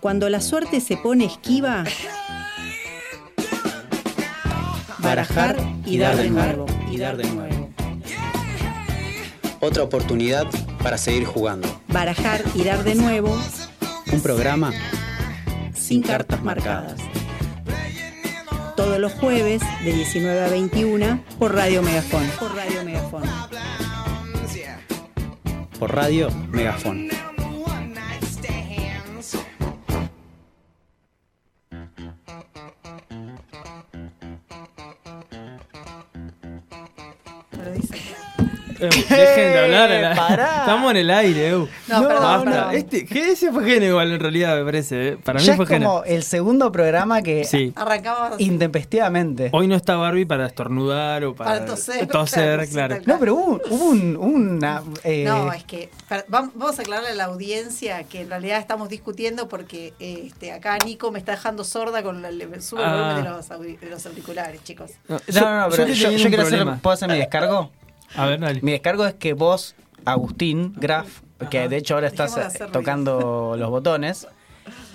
Cuando la suerte se pone esquiva, barajar y dar de nuevo, y dar de nuevo. Otra oportunidad para seguir jugando. Barajar y dar de nuevo Un programa sin cartas marcadas. Todos los jueves de 19 a 21 por Radio Megafón. Por Radio Megafón. por radio Megafón. Dejen de hablar. a la- Pará. Estamos en el aire, Eu. No, perdón, Basta. no. Este, que ese fue gene igual en realidad, me parece. eh. Para mí ya fue es gene. como el segundo programa que Sí. Arrancamos intempestivamente. Hoy no está Barbie para estornudar o para, Para toser, toser, claro, sí, claro. tal No, pero hubo, hubo un, una. eh, No, es que para- vamos a aclararle a la audiencia que en realidad estamos discutiendo porque eh, este, acá Nico me está dejando sorda con la, le sube el Ah. volumen de los, de los auriculares, chicos. No, No, no, no, pero que yo, yo un quiero hacer. ¿puedo hacer mi descargo? A ver, dale. Mi descargo es que vos, Agustín Graf, que de hecho ahora estás eh, tocando los botones,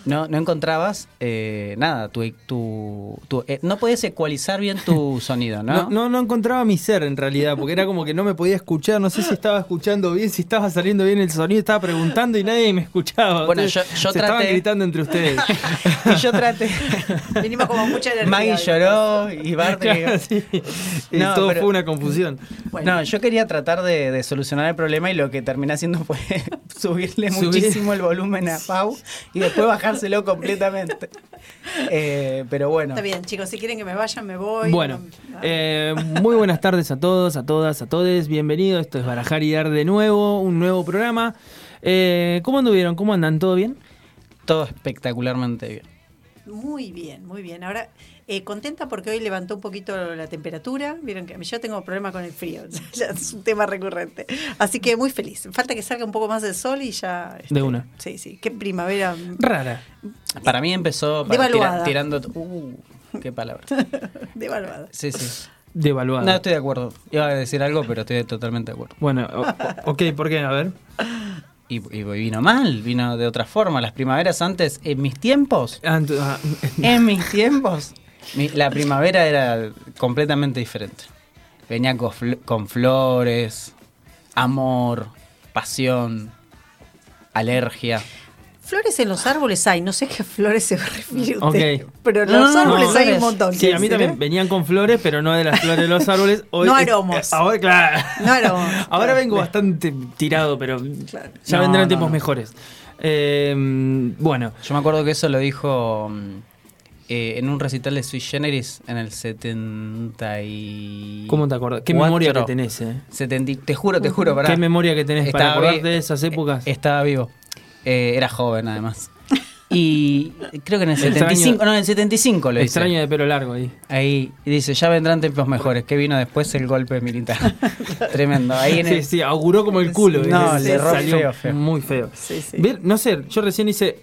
no, no encontrabas eh, nada. Tu, tu, tu- eh, no podías ecualizar bien tu sonido, ¿no? No, no, no encontraba mi ser en realidad, porque era como que no me podía escuchar, no sé si estaba escuchando bien, si estaba saliendo bien el sonido, estaba preguntando y nadie me escuchaba. Bueno, yo- yo se estaban traté- gritando entre ustedes. Y yo traté. Venimos como mucha energía. Maggie lloró y Bart. Claro, sí. Y No, todo pero- fue una confusión. Bueno, No, yo quería tratar de, de solucionar el problema y lo que terminé haciendo fue subirle Subir. muchísimo el volumen a Pau y después completamente. Eh, pero bueno, está bien, chicos, si quieren que me vayan, me voy. Bueno, No- eh, muy buenas tardes a todos, a todas, a todos. Bienvenidos. Esto es Barajar y Dar de nuevo, un nuevo programa. Eh, ¿Cómo anduvieron? ¿Cómo andan? ¿Todo bien? todo espectacularmente bien. Muy bien, muy bien. Ahora, eh, contenta porque hoy levantó un poquito la temperatura. Vieron que yo tengo problema con el frío, ya es un tema recurrente. Así que muy feliz. Falta que salga un poco más el sol y ya. este, De una. Sí, sí. Qué primavera. Rara. Para mí empezó para- tira- tirando. Uh, qué palabra. Devaluada. Sí, sí. Devaluada. No, estoy de acuerdo. Iba a decir algo, pero estoy totalmente de acuerdo. Bueno, o- ok, ¿por qué? A ver. Y, y vino mal, vino de otra forma. Las primaveras antes, en mis tiempos, Ah, en mis tiempos, la primavera era completamente diferente. Venía con, fl- con flores, amor, pasión, alergia. Flores en los árboles hay, no sé qué flores se refiere usted. Ok. Pero en los no, no, árboles hay flores. un montón. Sí, a mí también ¿eh? venían con flores, pero no de las flores de los árboles. Hoy, No aromos. ahora, claro. No aromos, Ahora claro. vengo bastante tirado, pero Claro. ya No, vendrán no, tiempos no. mejores. Eh, bueno, Yo me acuerdo que eso lo dijo mm, eh, en un recital de Sui Generis en el 70 y... ¿cómo te acuerdas? ¿Qué Cuatro. memoria que tenés, eh? 70 y- te juro, te juro, pará. ¿Qué memoria que tenés para Estaba acordarte vi- de esas épocas? eh, Estaba vivo. Eh, era joven, además. Y creo que en el Extraño- 75, no, en el 75 lo dice. Extraño de pelo largo ahí. Ahí y dice, ya vendrán tiempos mejores. que vino después? El golpe militar. Tremendo. Ahí en Sí, el- sí, auguró como el culo. No, le salió feo, feo. Muy feo. Sí, sí. No sé, yo recién hice...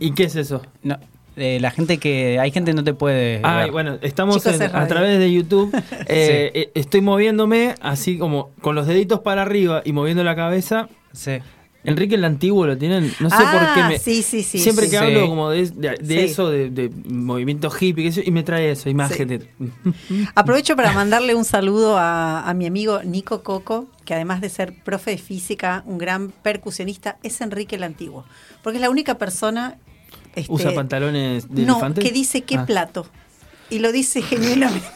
¿Y qué es eso? No, eh, la gente que... Hay gente que no te puede Ay, ver. bueno, estamos Chicos, en- es radio. a través de YouTube. Eh, eh, estoy moviéndome así como con los deditos para arriba y moviendo la cabeza. Sí. Enrique el Antiguo lo tienen, no sé Ah, por qué me... sí, sí, sí, Siempre sí. que Sí. hablo como de, de- de Sí. eso, de, de movimiento hippie, yo, y me trae eso, imagen. Aprovecho para mandarle un saludo a, a mi amigo Nico Coco, que además de ser profe de física, un gran percusionista, es Enrique el Antiguo. Porque es la única persona. Este, ¿Usa pantalones de No, elefante? que dice qué Ah, plato. Y lo dice genuinamente.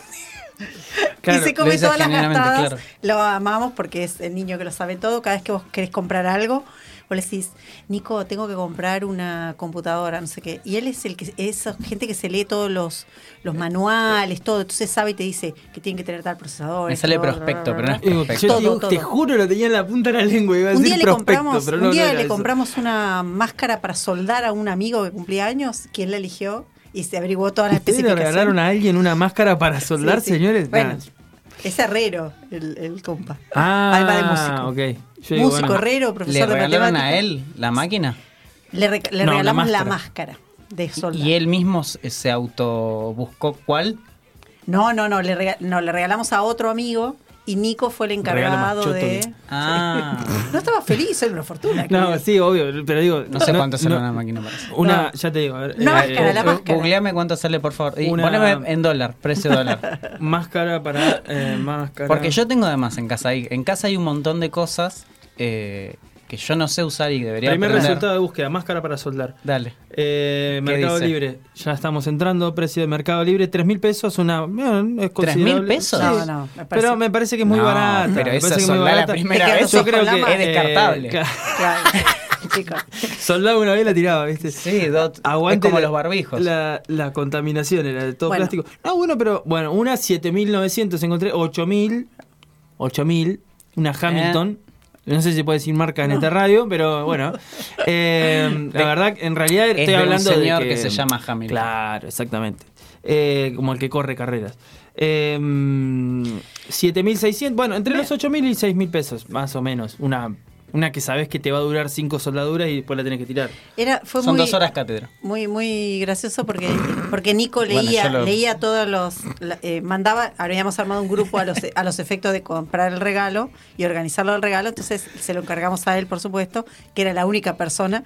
claro, y se come todas las gastadas. claro. Lo amamos porque es el niño que lo sabe todo. Cada vez que vos querés comprar algo, vos le decís, Nico, tengo que comprar una computadora, no sé qué. Y él es el que es gente que se lee todos los, los manuales, todo. Entonces sabe y te dice que tiene que tener tal procesador. Me sale bla, bla, prospecto, bla, pero no es prospecto. yo Todo, digo, todo. te juro, lo tenía en la punta de la lengua, iba a Un decir día le prospecto, compramos, pero un día no le eso. compramos una máscara para soldar a un amigo que cumplía años, quien la eligió y se averiguó todas las ¿Ustedes le especificaciones. regalaron a alguien una máscara para soldar, Sí, sí. señores? Bueno, Nah. Es herrero el, el compa. Ah, Además de músico. ok. Yo digo, músico, bueno, herrero, ¿Le profesor de regalaron matemáticas. a él la máquina? Le, re- le No, la regalamos la máscara. máscara de soldar. ¿Y él mismo se se auto buscó cuál? No, no, no le, rega- no, le regalamos a otro amigo y Nico fue el encargado de. Ah, No estaba feliz, era una fortuna. No, sí, obvio, pero digo. no sé cuánto sale una máquina para eso. Una, No. ya te digo, a ver, Una eh, máscara, la eh, máscara. Googleame cuánto sale, por favor. Y Una- poneme en dólar, precio dólar. Máscara para. Eh, máscara. Porque yo tengo además en casa. hay- En casa hay un montón de cosas eh, que yo no sé usar y debería Primer aprender. resultado de búsqueda, máscara para soldar. Dale. Eh, ¿Qué Mercado dice? Libre, ya estamos entrando, precio de Mercado Libre, 3 mil pesos, una, bueno, es considerable. pesos? Sí. No, no, me parece- Pero me parece que es muy No, barata. pero me que es la barata. primera Te quedas vez Yo creo que es descartable. eh, Claro, chicos. soldaba una vez la tiraba, ¿viste? Sí, dot- Aguante es como la- los barbijos. La, la contaminación era de todo Bueno. plástico. No, bueno, pero bueno, una 7900 encontré, 8000, 8000, una Hamilton. No sé si puede decir marca en esta radio, pero bueno. Eh, la verdad, en realidad Es estoy de un hablando señor de que se llama Hamilton. Claro, exactamente. Eh, como el que corre carreras. Eh, 7600, bueno, entre los 8000 y 6000 pesos, más o menos. Una, una que sabes que te va a durar 5 soldaduras y después la tenés que tirar. Era, fue Son muy, dos horas cátedra. Muy, muy gracioso porque, porque Nico leía, lo- leía todos los, eh, mandaba, habíamos armado un grupo a los, a los efectos de comprar el regalo y organizarlo el regalo, entonces se lo encargamos a él, por supuesto, que era la única persona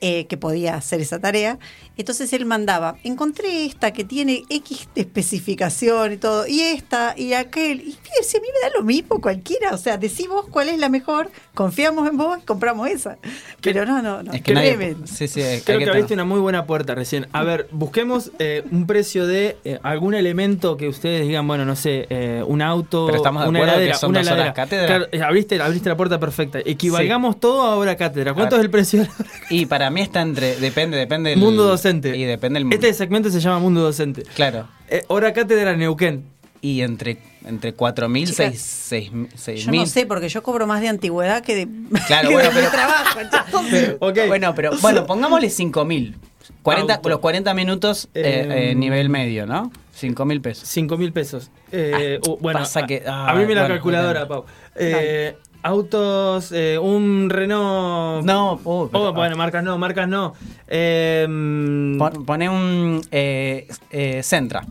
eh, que podía hacer esa tarea. Entonces él mandaba, encontré esta que tiene X de especificación y todo, y esta, y aquel, y si a mí me da lo mismo cualquiera, o sea, decí vos cuál es la mejor, confiamos en vos y compramos esa. Pero no, no, no, Es que nadie-. Sí, sí, hay Creo que abriste una muy buena puerta recién. A ver, busquemos eh, un precio de eh, algún elemento que ustedes digan, bueno, no sé, eh, un auto, Pero estamos de una que heladera, son una dos horas heladera. cátedra. Claro, abriste, abriste la puerta perfecta. Equivalgamos todo a hora cátedra. ¿Cuánto A es el precio de la hora Y para mí está entre. Depende, depende del. Mundo docente. Y depende del. Este segmento se llama Mundo Docente. Claro. Eh, hora cátedra Neuquén. Y entre, entre 4.000 Chicas, 6 Yo no sé, porque yo cobro más de antigüedad que de, Claro, que bueno, de pero- trabajo. entonces- Ok. Bueno, pero bueno, pongámosle 5.000. 40, Auto. los 40 minutos eh, Eh, eh, nivel medio, ¿no? 5.000 pesos. 5 mil pesos. Eh, Ah, uh, bueno, pasa que- a- ah, abrime la bueno, calculadora, bueno. Pau. Eh, autos, eh, un Renault. No, oh, pero- Oh, bueno, marcas no, marcas no. Eh, mm, Pon- Pone un eh, eh, Sentra.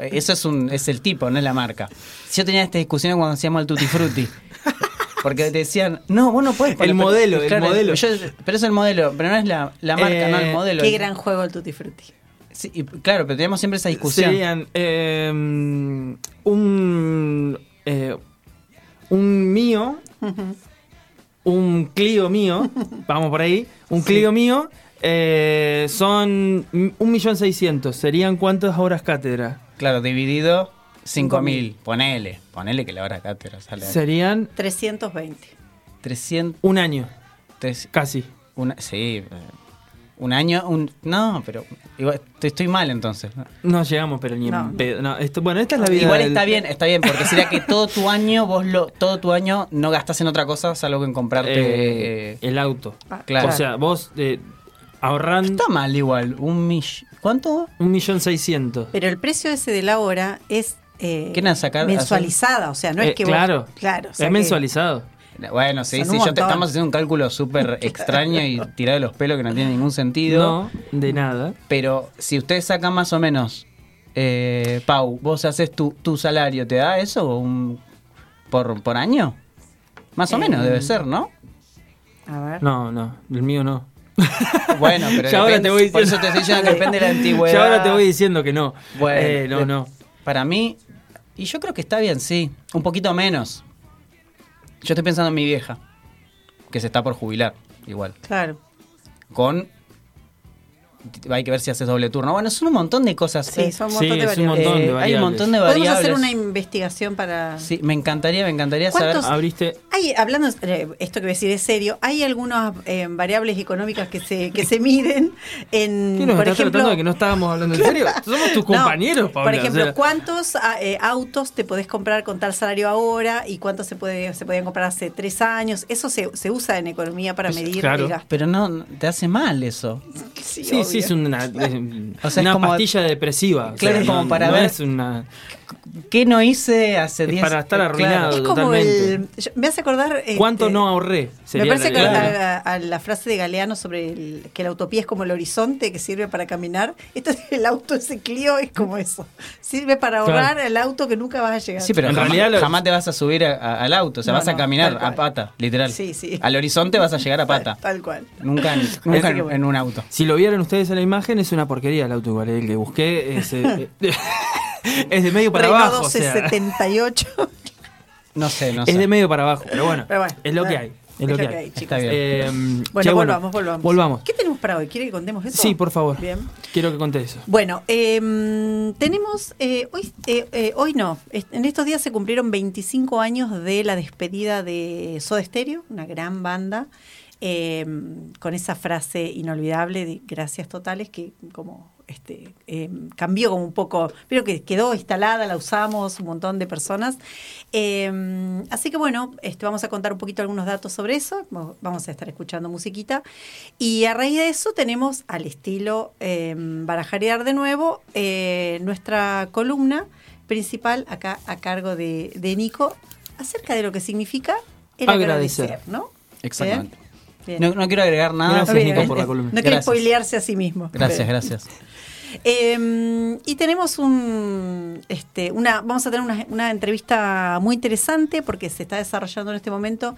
Eso es un es el tipo, no es la marca. Yo tenía esta discusión cuando hacíamos el Tutti Frutti. Porque te decían, no, vos no puedes poner- El modelo, el modelo. yo- pero es el modelo, pero no es la, la marca, Eh, no el modelo. Qué gran juego el Tutti Frutti. Sí, y claro, pero teníamos siempre esa discusión. serían eh, un, eh, un mío, un Clio mío, vamos por ahí, un Clio mío, eh, son un millón seiscientos. ¿Serían cuántas horas cátedra? Claro, dividido 5.000. Ponele, ponele que la hora cátedra sale. Serían 320. 300. un año, tres- casi. una- sí, eh, un año. Un, no, pero igual, estoy, estoy mal entonces. No llegamos, pero ni No. en pedo. No, esto, bueno, esta es la vida. Igual del- está bien, está bien, porque sería que todo tu año vos lo, todo tu año no gastás en otra cosa salvo que en comprarte. eh, eh, el auto. Ah, claro. O sea, vos eh, ahorrando está mal igual, un mill. ¿Cuánto? un millón seiscientos. Pero el precio ese de la hora es eh, ¿Quieren sacar- mensualizada, o sea, no Eh, es que vos- claro, claro, o sea es que- mensualizado. Bueno, sí, sí, yo te, estamos haciendo un cálculo súper extraño y tirado de los pelos que no tiene ningún sentido. No, de nada. Pero si ustedes sacan más o menos, eh, Pau, vos haces tu, tu salario, ¿te da eso un- por, por año? Más o Eh, menos debe ser, ¿no? A ver. No, no, el mío no. Bueno, pero Ya ahora te voy por diciendo. eso te estoy diciendo que depende de la antigüedad. Ya ahora te voy diciendo que no. Bueno, Eh, no, no. Para mí, y yo creo que está bien, sí, un poquito menos. Yo estoy pensando en mi vieja, que se está por jubilar, igual. Claro. Con. Hay que ver si haces doble turno. Bueno, son un montón de cosas. Sí, eh. son un Sí, montón de un variables. montón de Eh, hay un montón de Podemos variables. hacer una investigación para. Sí, me encantaría, me encantaría saber. ¿Cuántos- Abriste. Hay, hablando, eh, esto que voy a decir es serio, hay algunas eh, variables económicas que se, que se miden en, ¿Qué nos por estás ejemplo, tratando de que no estábamos hablando en serio? Somos tus No, compañeros, Paula. Por ejemplo, o sea, ¿cuántos ah, eh, autos te podés comprar con tal salario ahora y cuántos se puede se podían comprar hace tres años? Eso se, se usa en economía para Pues, medir claro. el gasto. Pero no, te hace mal eso. Sí, sí, sí, obvio. es una, O sea, es una como- pastilla depresiva. o Claro, sea, es como no- para no ver- es una. ¿Qué no hice hace Es 10 para estar eh, arruinado. Es como totalmente. el. yo- me hace acordar. ¿Cuánto este, no ahorré? Me parece que la- a, a la frase de Galeano sobre el- que la utopía es como el horizonte que sirve para caminar. Esto es el auto, ese Clio, es como eso. Sirve para ahorrar Claro. el auto que nunca vas a llegar. Sí, pero En jamás, realidad lo- jamás te vas a subir a- a- al auto, o sea, No, vas a caminar a pata, literal. Sí, sí. Al horizonte vas a llegar a pata. Tal, tal cual. Nunca, en, nunca en, que bueno. en un auto. Si lo vieron ustedes en la imagen, es una porquería el auto igual. El que busqué es, eh, es de medio para Renault abajo. o sea, 1278. No sé, no es sé. de medio para abajo. Pero bueno, Pero bueno, es lo que bueno, hay. Es lo que hay. chicos. Está bien. Eh, Bueno, che, volvamos, volvamos. Volvamos. ¿Qué tenemos para hoy? ¿Quiere que contemos eso? Sí, por favor. Bien. Quiero que conté eso. Bueno, eh, tenemos, eh, hoy, eh, eh, hoy no, en estos días se cumplieron 25 años de la despedida de Soda Stereo, una gran banda, eh, con esa frase inolvidable de gracias totales que como este eh, cambió como un poco, pero que quedó instalada, la usamos un montón de personas. Eh, así que bueno, este, vamos a contar un poquito algunos datos sobre eso, Mo- vamos a estar escuchando musiquita. Y a raíz de eso tenemos al estilo eh, Barajarear de nuevo eh, nuestra columna principal acá a cargo de, de Nico acerca de lo que significa el Agradecer. agradecer, ¿no? Exactamente. Bien. No, no quiero agregar nada. Gracias, Bien, Nico, bien. por la columna. No quiere spoilearse a sí mismo. Gracias, Bien. gracias. Eh, y tenemos un, este, una, vamos a tener una, una entrevista muy interesante porque se está desarrollando en este momento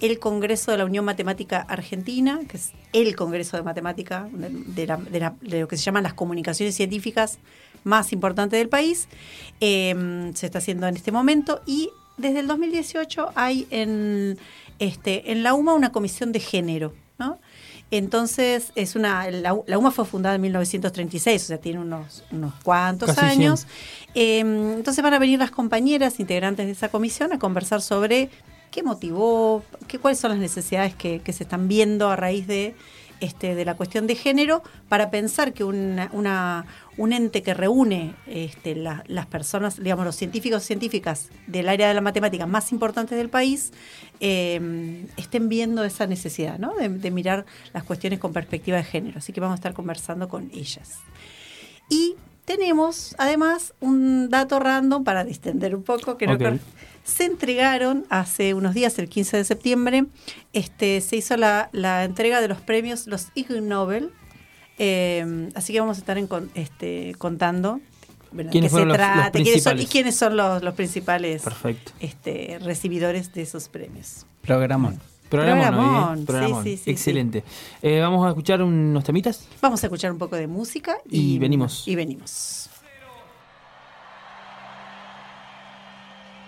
el Congreso de la Unión Matemática Argentina, que es el Congreso de Matemática de, de la- de la- de lo que se llaman las comunicaciones científicas más importantes del país. Eh, se está haciendo en este momento y desde el 2018 hay en, este, en la UMA una comisión de género, ¿no? Entonces, es una, la, la UMA fue fundada en 1936, o sea, tiene unos, unos cuantos Casi años. Eh, entonces van a venir las compañeras integrantes de esa comisión a conversar sobre qué motivó, qué, cuáles son las necesidades que, que se están viendo a raíz de, este, de la cuestión de género, para pensar que una, una- un ente que reúne este, la- las personas, digamos, los científicos y científicas del área de la matemática más importantes del país, eh, estén viendo esa necesidad, ¿no? De, de mirar las cuestiones con perspectiva de género. Así que vamos a estar conversando con ellas. Y tenemos además un dato random para distender un poco, que no Ok. con- se entregaron hace unos días, el 15 de septiembre, este, se hizo la, la entrega de los premios, los Ig Nobel. Eh, así que vamos a estar en este, contando bueno, de ¿Quiénes qué se fueron los- los trata, quiénes son, y quiénes son los, los principales Perfecto. este, recibidores de esos premios. Programón. Programón. Programón, sí, Programón. sí, sí, Excelente. Eh, vamos a escuchar unos temitas. Vamos a escuchar un poco de música Y venimos. Y venimos.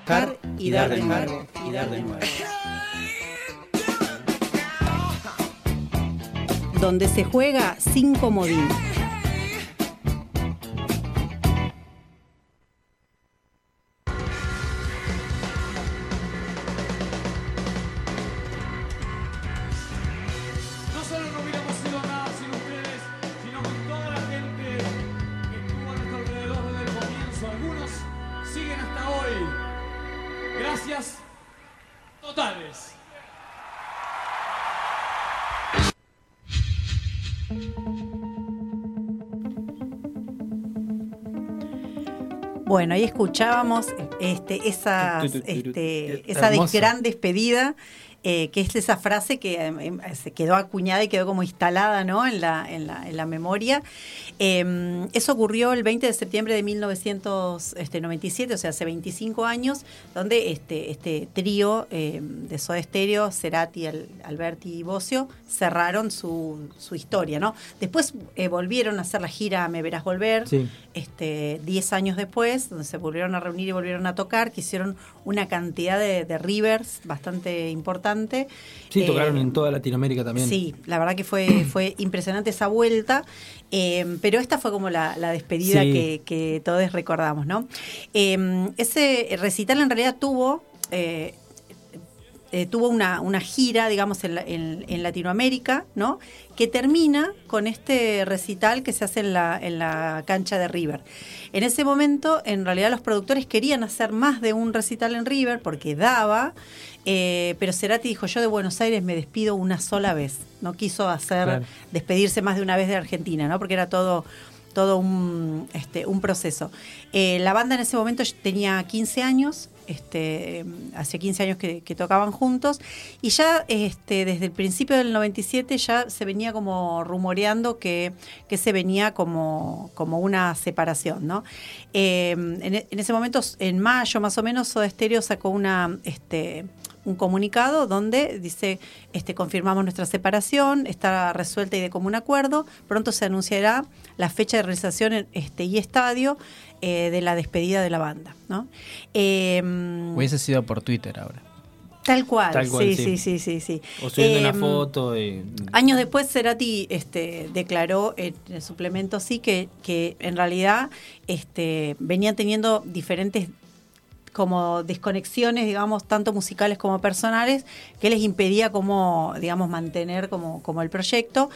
Dar y dar de nuevo, y dar de nuevo. Donde se juega sin comodín. Bueno, ahí escuchábamos este, esas, este, esa gran despedida, eh, que es esa frase que eh, se quedó acuñada y quedó como instalada ¿no? en, la, en, la, en la memoria. Eh, eso ocurrió el 20 de septiembre de 1997, o sea, hace 25 años, donde este, este trío de Soda Stereo, Cerati, Al- Alberti y Bocio, cerraron su, su historia. ¿no? Después eh, volvieron a hacer la gira Me Verás Volver, Sí. este, 10 años después, donde se volvieron a reunir y volvieron a tocar, que hicieron una cantidad de, de rivers bastante importante. Sí, Eh, tocaron en toda Latinoamérica también. Sí, la verdad que fue, fue impresionante esa vuelta, eh, pero esta fue como la, la despedida Sí. que, que todos recordamos, ¿no? Eh, ese recital en realidad tuvo... eh, eh, tuvo una, una gira, digamos, en, la- en- en Latinoamérica, ¿no? Que termina con este recital que se hace en la, en la cancha de River. En ese momento, en realidad, los productores querían hacer más de un recital en River porque daba, eh, pero Cerati dijo: Yo de Buenos Aires me despido una sola vez. No quiso hacer Claro. despedirse más de una vez de Argentina, ¿no? Porque era todo todo un, este, un proceso. Eh, la banda en ese momento tenía 15 años, este, hace 15 años que, tocaban juntos, y ya este, desde el principio del 97 ya se venía como rumoreando que, se venía como, una separación. Eh, en, ese momento, en mayo más o menos, Soda Stereo sacó. Este, un comunicado donde dice este confirmamos nuestra separación, está resuelta y de común acuerdo, pronto se anunciará la fecha de realización y estadio eh, de la despedida de la banda, ¿no? Eh, Hubiese sido por Twitter ahora. Tal cual, Tal cual, sí, sí. sí, sí, sí. O subiendo Eh, una foto. y- Años después, Cerati este, declaró en el suplemento sí que, que en realidad este, venían teniendo diferentes como desconexiones, digamos, tanto musicales como personales, que les impedía como, digamos, mantener como, como el proyecto.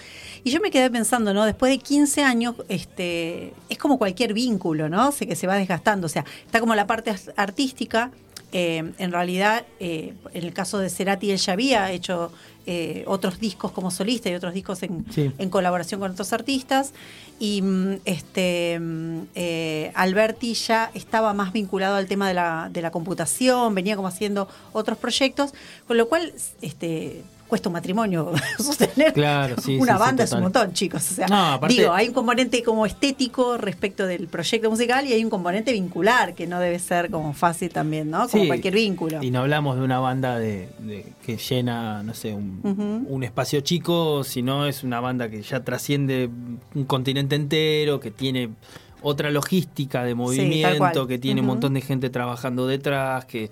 Y yo me quedé pensando, ¿no? Después de 15 años, este, es como cualquier vínculo, ¿no? Sé que se va desgastando. O sea, está como la parte artística. Eh, en realidad, eh, en el caso de Cerati, él ya había hecho eh, otros discos como solista y otros discos en, Sí. en colaboración con otros artistas. Y mm, este mm, Alberti ya estaba más vinculado al tema de la, de la computación, venía como haciendo otros proyectos, con lo cual este cuesta un matrimonio sostener Claro, sí, una sí, banda es un montón, chicos. O sea, No, aparte- digo, hay un componente como estético respecto del proyecto musical y hay un componente vincular que no debe ser como fácil también, ¿no? Como cualquier vínculo. Y no hablamos de una banda de, de- que llena, no sé, un, un espacio chico, sino es una banda que ya trasciende un continente entero, que tiene otra logística de movimiento, que tiene un montón de gente trabajando detrás, que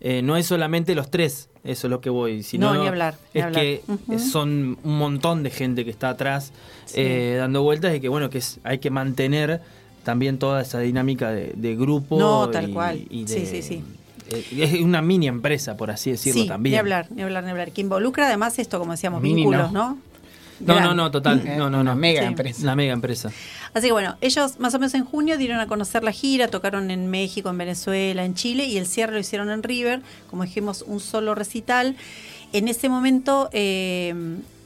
eh, no es solamente los tres, eso es lo que voy, sino No, ni hablar, ni es hablar. que son un montón de gente que está atrás Sí. eh, dando vueltas y que bueno, que es- hay que mantener también toda esa dinámica de, de grupo. No, tal y- cual. y Sí, de- sí, sí. eh, Es una mini empresa, por así decirlo sí, también. ni hablar, ni hablar, ni hablar. Que involucra además esto, como decíamos, Mini vínculos, no. ¿no? No, no, no, total. Eh, No, no, una no. mega Sí. empresa. La mega empresa. Así que bueno, ellos más o menos en junio dieron a conocer la gira, tocaron en México, en Venezuela, en Chile y el cierre lo hicieron en River, como dijimos, un solo recital. En ese momento, eh,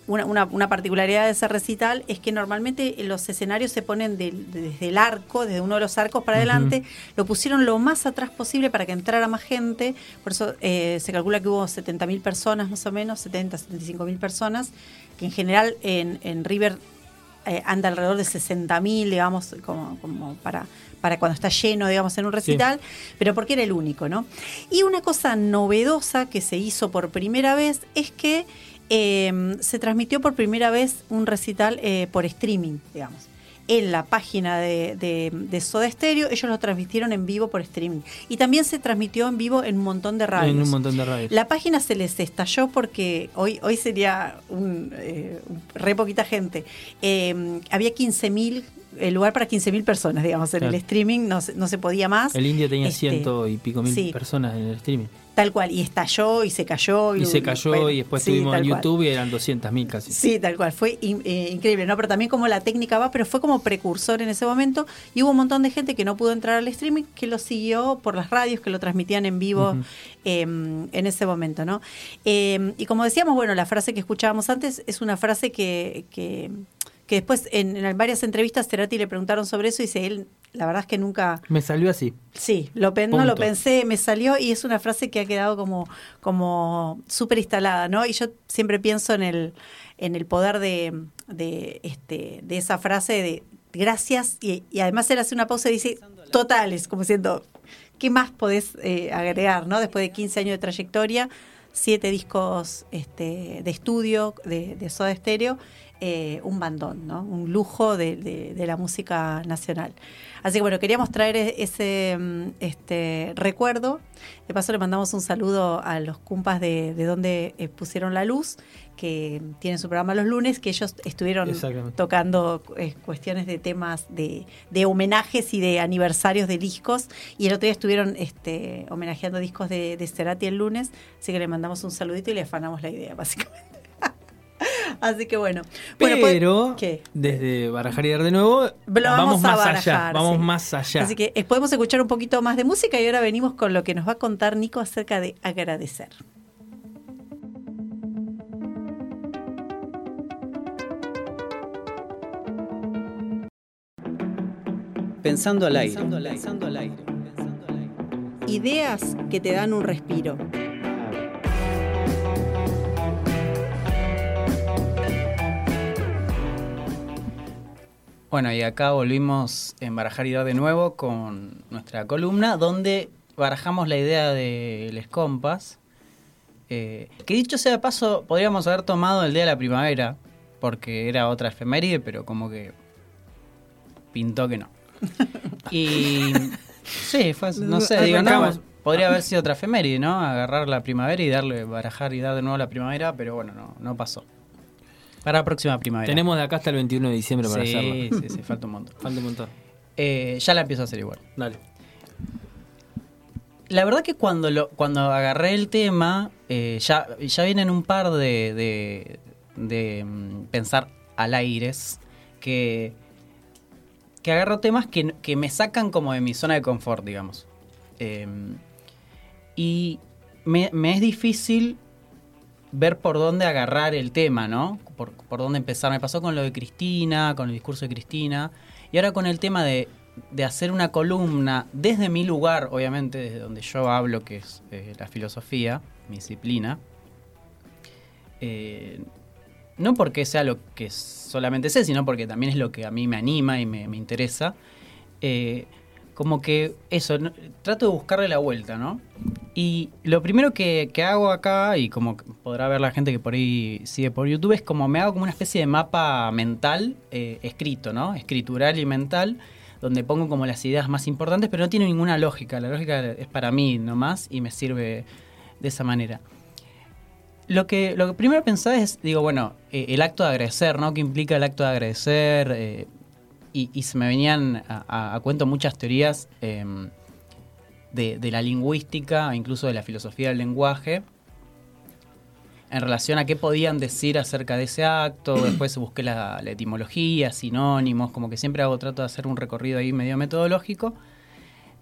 una, una- una particularidad de ese recital es que normalmente los escenarios se ponen desde el arco, desde uno de los arcos para adelante, lo pusieron lo más atrás posible para que entrara más gente, por eso eh, se calcula que hubo 70.000 personas más o menos, 70, 75.000 personas, que en general en, en River eh, anda alrededor de 60.000, digamos, como, como para, para cuando está lleno, digamos, en un recital, pero porque era el único, ¿no? Y una cosa novedosa que se hizo por primera vez es que eh, se transmitió por primera vez un recital eh, por streaming, digamos. En la página de, de, de Soda Stereo, ellos lo transmitieron en vivo por streaming. Y también se transmitió en vivo en un montón de radios. En un montón de radios. La página se les estalló porque hoy, hoy sería un, eh, re poquita gente. Eh, había 15.000, el lugar para 15.000 personas, digamos, en Claro. el streaming, no, se- no se podía más. El India tenía Este, ciento y pico mil sí. personas en el streaming. Tal cual, y estalló y se cayó. Y se cayó bueno, y después sí, estuvimos en cual. YouTube y eran 200 mil casi. Sí, tal cual, fue in- eh, increíble, ¿no? Pero también como la técnica va, pero fue como precursor en ese momento y hubo un montón de gente que no pudo entrar al streaming que lo siguió por las radios que lo transmitían en vivo eh, en ese momento, ¿no? Eh, y como decíamos, bueno, la frase que escuchábamos antes es una frase que, que, que después en, en varias entrevistas Cerati le preguntaron sobre eso y dice, él, la verdad es que nunca... Me salió así. Sí, lo pen- no lo pensé, me salió y es una frase que ha quedado como, como súper instalada, ¿no? Y yo siempre pienso en el, en el poder de, de, este, de esa frase de gracias y, y además él hace una pausa y dice totales, como diciendo, ¿qué más podés eh, agregar, ¿no? Después de 15 años de trayectoria, siete discos este, de estudio de, de Soda Stereo, eh, un bandón, ¿no? Un lujo de, de- de la música nacional. Así que bueno, queríamos traer e- ese mm, este, recuerdo. De paso le mandamos un saludo a los cumpas de, de donde eh, pusieron la luz, que tienen su programa los lunes, que ellos estuvieron tocando eh, cuestiones de temas de, de homenajes y de aniversarios de discos. Y el otro día estuvieron este, homenajeando discos de, de Cerati el lunes. Así que le mandamos un saludito y le afanamos la idea, básicamente. Así que bueno. Bueno, pues- Pero ¿qué? desde Barajar y Dar de nuevo, vamos, vamos a más allá. Vamos sí. más allá. Así que eh, podemos escuchar un poquito más de música y ahora venimos con lo que nos va a contar Nico acerca de agradecer. Pensando al aire. Ideas que te dan un respiro. Bueno, y acá volvimos a embarajar y dar de nuevo con nuestra columna, donde barajamos la idea de les compas. eh, que dicho sea de paso, podríamos haber tomado el día de la primavera, porque era otra efeméride, pero como que pintó que no. Y sí, fue, no sé, digo, no, podría haber sido otra efeméride, ¿no? Agarrar la primavera y darle, barajar y dar de nuevo la primavera, pero bueno, no, no pasó. Para la próxima primavera. Tenemos de acá hasta el 21 de diciembre para sí, hacerlo. sí, sí, falta un montón. Falta un montón. Eh, ya la empiezo a hacer igual. Dale. La verdad que cuando lo, cuando agarré el tema, eh, ya, ya vienen un par de, de, de, mm, pensar al aires que, que agarro temas que, que me sacan como de mi zona de confort, digamos. Eh, y me, me es difícil ver por dónde agarrar el tema, ¿no? Por, por dónde empezar. Me pasó con lo de Cristina, con el discurso de Cristina, y ahora con el tema de, de hacer una columna desde mi lugar, obviamente, desde donde yo hablo, que es eh, la filosofía, mi disciplina. Eh, no porque sea lo que solamente sé, sino porque también es lo que a mí me anima y me, me interesa. Eh, como que eso, no- trato de buscarle la vuelta, ¿no? Y lo primero que, que hago acá, y como podrá ver la gente que por ahí sigue por YouTube, es como me hago como una especie de mapa mental eh, escrito, ¿no? Escritural y mental, donde pongo como las ideas más importantes, pero no tiene ninguna lógica. La lógica es para mí nomás y me sirve de esa manera. Lo que, lo primero pensaba es, digo, bueno, eh, el acto de agradecer, ¿no? ¿Qué implica el acto de agradecer? Eh, y, y se me venían a, cuento muchas teorías em, de, de la lingüística, incluso de la filosofía del lenguaje, en relación a qué podían decir acerca de ese acto. Después busqué la, la etimología, sinónimos, como que siempre hago, trato de hacer un recorrido ahí medio metodológico.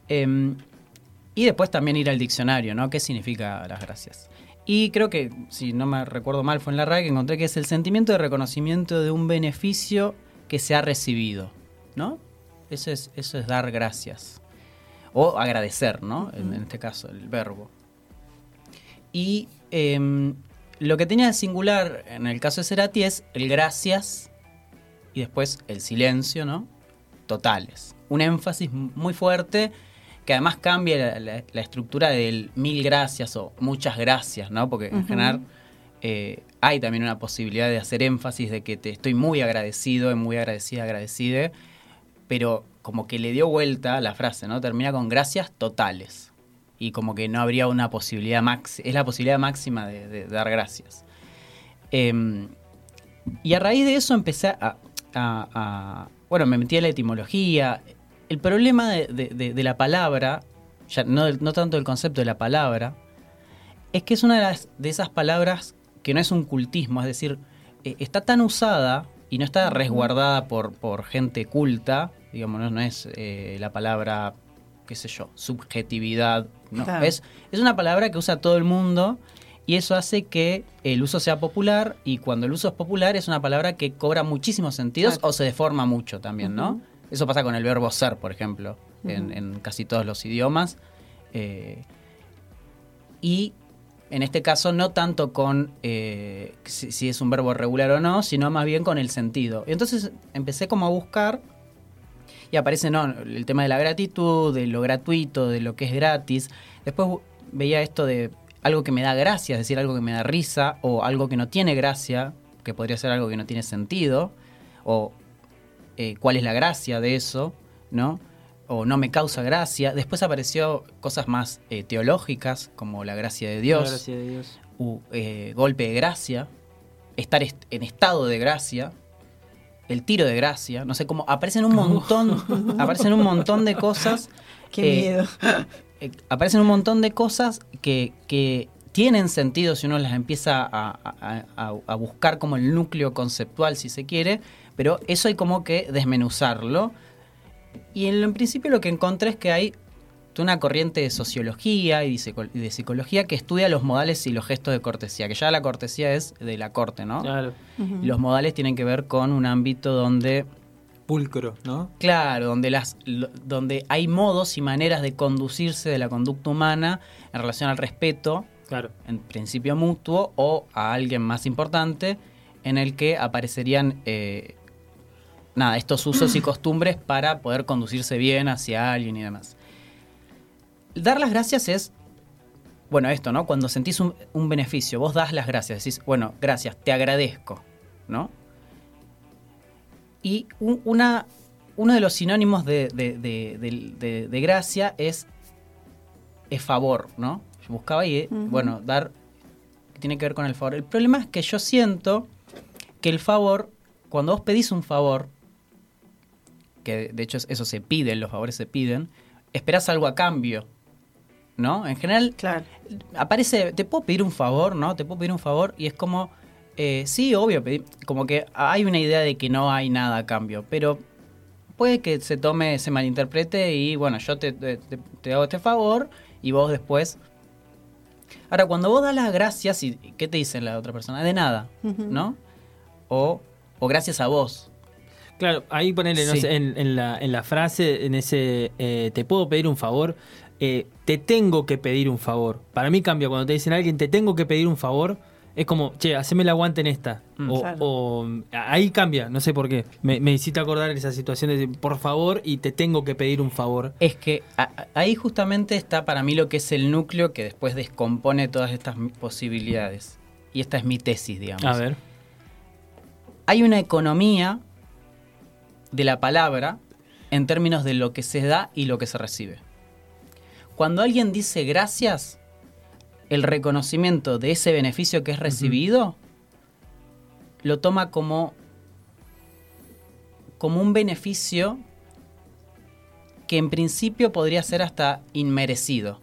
Em, y después también ir al diccionario, ¿no? ¿Qué significa las gracias? Y creo que, si no me recuerdo mal, fue en la RAE que encontré que es el sentimiento de reconocimiento de un beneficio que se ha recibido, ¿no? Eso es, eso es dar gracias. O agradecer, ¿no? En, en este caso, el verbo. Y em, lo que tenía de singular en el caso de Cerati es el gracias y después el silencio, ¿no? Totales. Un énfasis muy fuerte que además cambia la, la- la estructura del mil gracias o muchas gracias, ¿no? Porque en Ujú. general eh, hay también una posibilidad de hacer énfasis de que te estoy muy agradecido, muy agradecida, agradecide, pero como que le dio vuelta la frase, ¿no? Termina con gracias totales. Y como que no habría una posibilidad máxima, es la posibilidad máxima de, de dar gracias. Em, y a raíz de eso empecé a, a- a- Bueno, me metí a la etimología. El problema de, de- de- de la palabra, ya no, tanto el concepto de la palabra, es que es una de, las, de esas palabras que no es un cultismo, es decir, eh, está tan usada y no está resguardada por, por gente culta, digamos, no, no es eh, la palabra, qué sé yo, subjetividad, no, Claro. es, es una palabra que usa todo el mundo y eso hace que el uso sea popular y cuando el uso es popular es una palabra que cobra muchísimos sentidos Claro. o se deforma mucho también, ¿no? Eso pasa con el verbo ser, por ejemplo, en casi todos los idiomas. Eh, y en este caso no tanto con eh, si, si es un verbo regular o no, sino más bien con el sentido. Y entonces empecé como a buscar y aparece no, el tema de la gratitud, de lo gratuito, de lo que es gratis. Después veía esto de algo que me da gracia, es decir, algo que me da risa, o algo que no tiene gracia, que podría ser algo que no tiene sentido, o eh, cuál es la gracia de eso, ¿no? O no me causa gracia. Después apareció cosas más eh, teológicas, como la gracia de Dios, Gracias a Dios. u, eh, golpe de gracia, estar est- en estado de gracia, el tiro de gracia, no sé cómo, aparecen un montón, aparecen un montón de cosas. Qué eh, miedo. eh, aparecen un montón de cosas que, que tienen sentido si uno las empieza a, a- a- a buscar como el núcleo conceptual, si se quiere, pero eso hay como que desmenuzarlo. Y en, en principio lo que encontré es que hay toda una corriente de sociología y de psicología que estudia los modales y los gestos de cortesía, que ya la cortesía es de la corte, ¿no? Claro. Los modales tienen que ver con un ámbito donde pulcro, ¿no? Claro, donde, las, lo- donde hay modos y maneras de conducirse de la conducta humana en relación al respeto, Claro. en principio mutuo, o a alguien más importante, en el que aparecerían eh, nada, estos usos y costumbres para poder conducirse bien hacia alguien y demás. Dar las gracias es, bueno, esto, ¿no? Cuando sentís un, un beneficio, vos das las gracias, decís, bueno, gracias, te agradezco, ¿no? Y un- una, uno de los sinónimos de, de- de- gracia es, es favor, ¿no? Yo buscaba y, eh, Ujú. bueno, dar, tiene que ver con el favor. El problema es que yo siento que el favor, cuando vos pedís un favor, que de hecho eso se pide, los favores se piden, esperás algo a cambio, ¿no? En general, Claro. aparece, te puedo pedir un favor, ¿no? Te puedo pedir un favor y es como, eh, sí, obvio, como que hay una idea de que no hay nada a cambio, pero puede que se tome, se malinterprete y bueno, yo te, te- hago este favor y vos después... Ahora, cuando vos das las gracias, y ¿qué te dice la otra persona? De nada. ¿no? O, o gracias a vos. Claro, ahí ponele, no sé, en, en la, en la frase, en ese, eh, te puedo pedir un favor, eh, te tengo que pedir un favor. Para mí cambia cuando te dicen a alguien, te tengo que pedir un favor, es como, che, haceme el aguante en esta. Mm. o, Claro. o- ahí cambia, no sé por qué. Me, me hiciste acordar esa situación de decir, por favor, y te tengo que pedir un favor. Es que a- ahí justamente está para mí lo que es el núcleo que después descompone todas estas posibilidades. Y esta es mi tesis, digamos. A ver. Hay una economía de la palabra en términos de lo que se da y lo que se recibe. Cuando alguien dice gracias, el reconocimiento de ese beneficio que es recibido lo toma como, como un beneficio que en principio podría ser hasta inmerecido.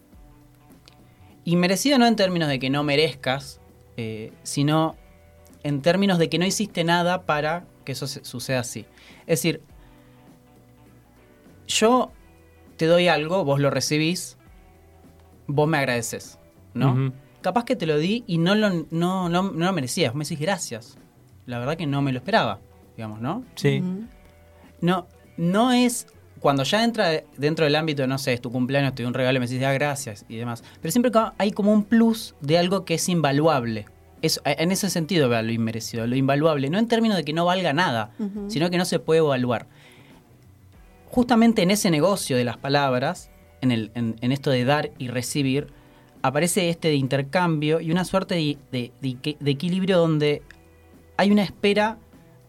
Inmerecido no en términos de que no merezcas, eh, sino en términos de que no hiciste nada para que eso suceda así. Es decir, yo te doy algo, vos lo recibís, vos me agradeces, ¿no? Capaz que te lo di y no lo, no, no, no lo merecías, me decís gracias. La verdad que no me lo esperaba, digamos, ¿no? Sí. No, no es. Cuando ya entra de- dentro del ámbito, no sé, es tu cumpleaños, te doy un regalo y me decís, ah, gracias y demás. Pero siempre hay como un plus de algo que es invaluable. Es, en ese sentido veo lo inmerecido, lo invaluable. No en términos de que no valga nada, sino que no se puede evaluar. Justamente en ese negocio de las palabras, en, el, en, en esto de dar y recibir, aparece este de intercambio y una suerte de, de- de equi- de equilibrio donde hay una espera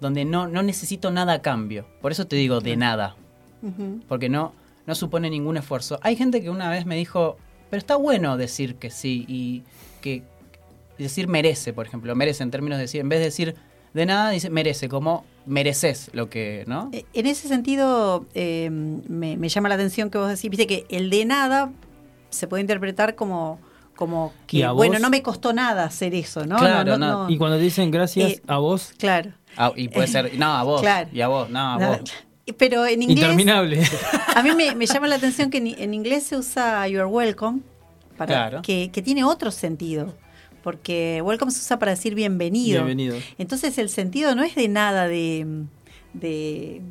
donde no, no necesito nada a cambio. Por eso te digo de nada, porque no, no supone ningún esfuerzo. Hay gente que una vez me dijo, pero está bueno decir que sí y que decir merece, por ejemplo, merece en términos de decir, en vez de decir de nada, dice merece, como mereces lo que, ¿no? Eh, En ese sentido, eh, me, me llama la atención que vos decís, viste que el de nada se puede interpretar como, como ¿Y que, vos? bueno, no me costó nada hacer eso, ¿no? Claro, no, no, no. no. Y cuando te dicen gracias Eh, a vos, Claro. Ah, y puede ser, no, a vos, Claro. y a vos, no, a vos. Pero en inglés, interminable. a mí me, me llama la atención que en, en inglés se usa you're welcome, para, Claro. que, que tiene otro sentido. Porque welcome se usa para decir bienvenido. Bienvenido. Entonces el sentido no es de nada de, de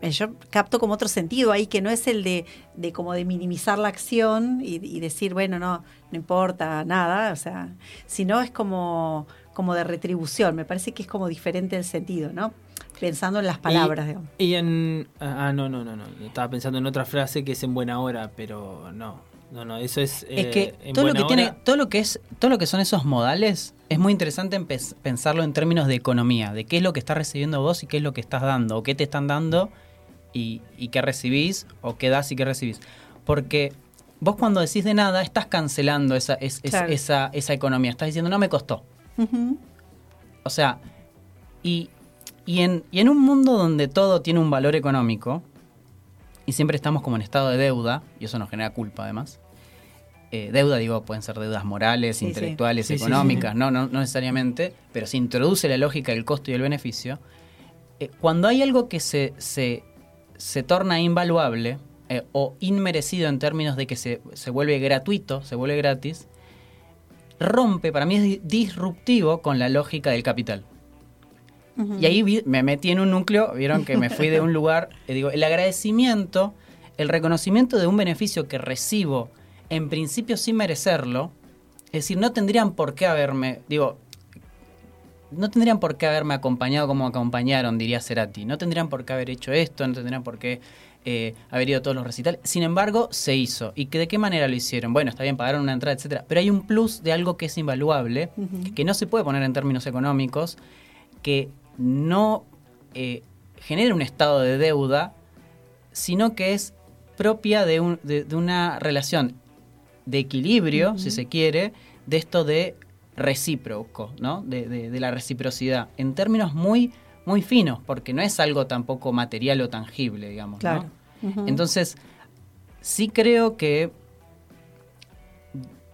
eh, yo capto como otro sentido ahí que no es el de, de como de minimizar la acción y, y decir bueno no no importa nada o sea sino es como como de retribución me parece que es como diferente el sentido no pensando en las palabras Y, digamos. y en. Ah, no, no, no, no. Estaba pensando en otra frase que es en buena hora, pero no. No, no, eso es. Es eh, que en todo lo que tiene, todo lo que es, todo lo que son esos modales es muy interesante pensarlo en términos de economía, de qué es lo que estás recibiendo vos y qué es lo que estás dando, o qué te están dando y, y qué recibís, o qué das y qué recibís. Porque vos cuando decís de nada estás cancelando esa, es- es- Claro. esa, esa economía, estás diciendo no me costó. O sea, y, y, en, y en un mundo donde todo tiene un valor económico, y siempre estamos como en estado de deuda, y eso nos genera culpa además. eh, deuda, digo, pueden ser deudas morales, Sí, sí. intelectuales, Sí, sí, económicas, No, no, no necesariamente, pero se introduce la lógica del costo y el beneficio. Eh, cuando hay algo que se, se, se torna invaluable eh, o inmerecido en términos de que se, se vuelve gratuito, se vuelve gratis, rompe, para mí es di- disruptivo con la lógica del capital. Y ahí vi- me metí en un núcleo, vieron que me fui de un lugar, eh, digo, el agradecimiento, el reconocimiento de un beneficio que recibo, en principio sin merecerlo, es decir, no tendrían por qué haberme, digo, no tendrían por qué haberme acompañado como acompañaron, diría Cerati. No tendrían por qué haber hecho esto, no tendrían por qué eh, haber ido a todos los recitales. Sin embargo, se hizo. ¿Y que, de qué manera lo hicieron? Bueno, está bien, pagaron una entrada, etcétera. Pero hay un plus de algo que es invaluable, que no se puede poner en términos económicos, que no eh, genera un estado de deuda, sino que es propia de, un- de- de una relación de equilibrio, si se quiere, de esto de recíproco, ¿no? De, de- la reciprocidad, en términos muy, muy finos, porque no es algo tampoco material o tangible, digamos. ¿no? Claro. Entonces, sí creo que,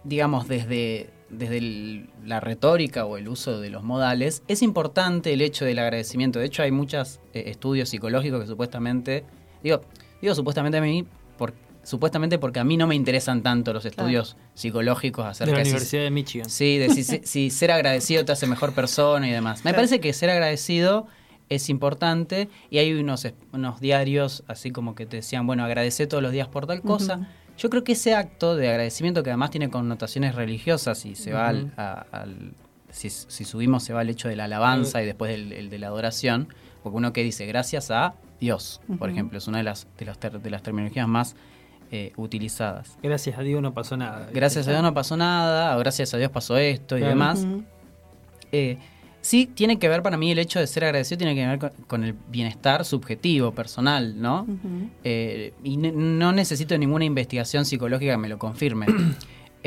digamos, desde, desde el- la retórica o el uso de los modales, es importante el hecho del agradecimiento. De hecho, hay muchos estudios psicológicos que supuestamente, digo, digo supuestamente a mí, por- supuestamente porque a mí no me interesan tanto los estudios psicológicos De acerca la de si- Universidad de Michigan. Sí, de si, si ser agradecido te hace mejor persona y demás. Me Claro. parece que ser agradecido es importante y hay unos, unos diarios así como que te decían, bueno, agradece todos los días por tal cosa. Yo creo que ese acto de agradecimiento que además tiene connotaciones religiosas y se va al, a- al- si, si subimos se va al hecho de la alabanza y después el, el de la adoración, porque uno que dice gracias a Dios, por ejemplo, es una de las, de las, ter- de las terminologías más eh, utilizadas. Gracias a Dios no pasó nada. Gracias a Dios no pasó nada, o gracias a Dios pasó esto y Claro. demás. Eh, sí, tiene que ver para mí el hecho de ser agradecido, tiene que ver con, con el bienestar subjetivo, personal, ¿no? Eh, y ne- no necesito ninguna investigación psicológica que me lo confirme.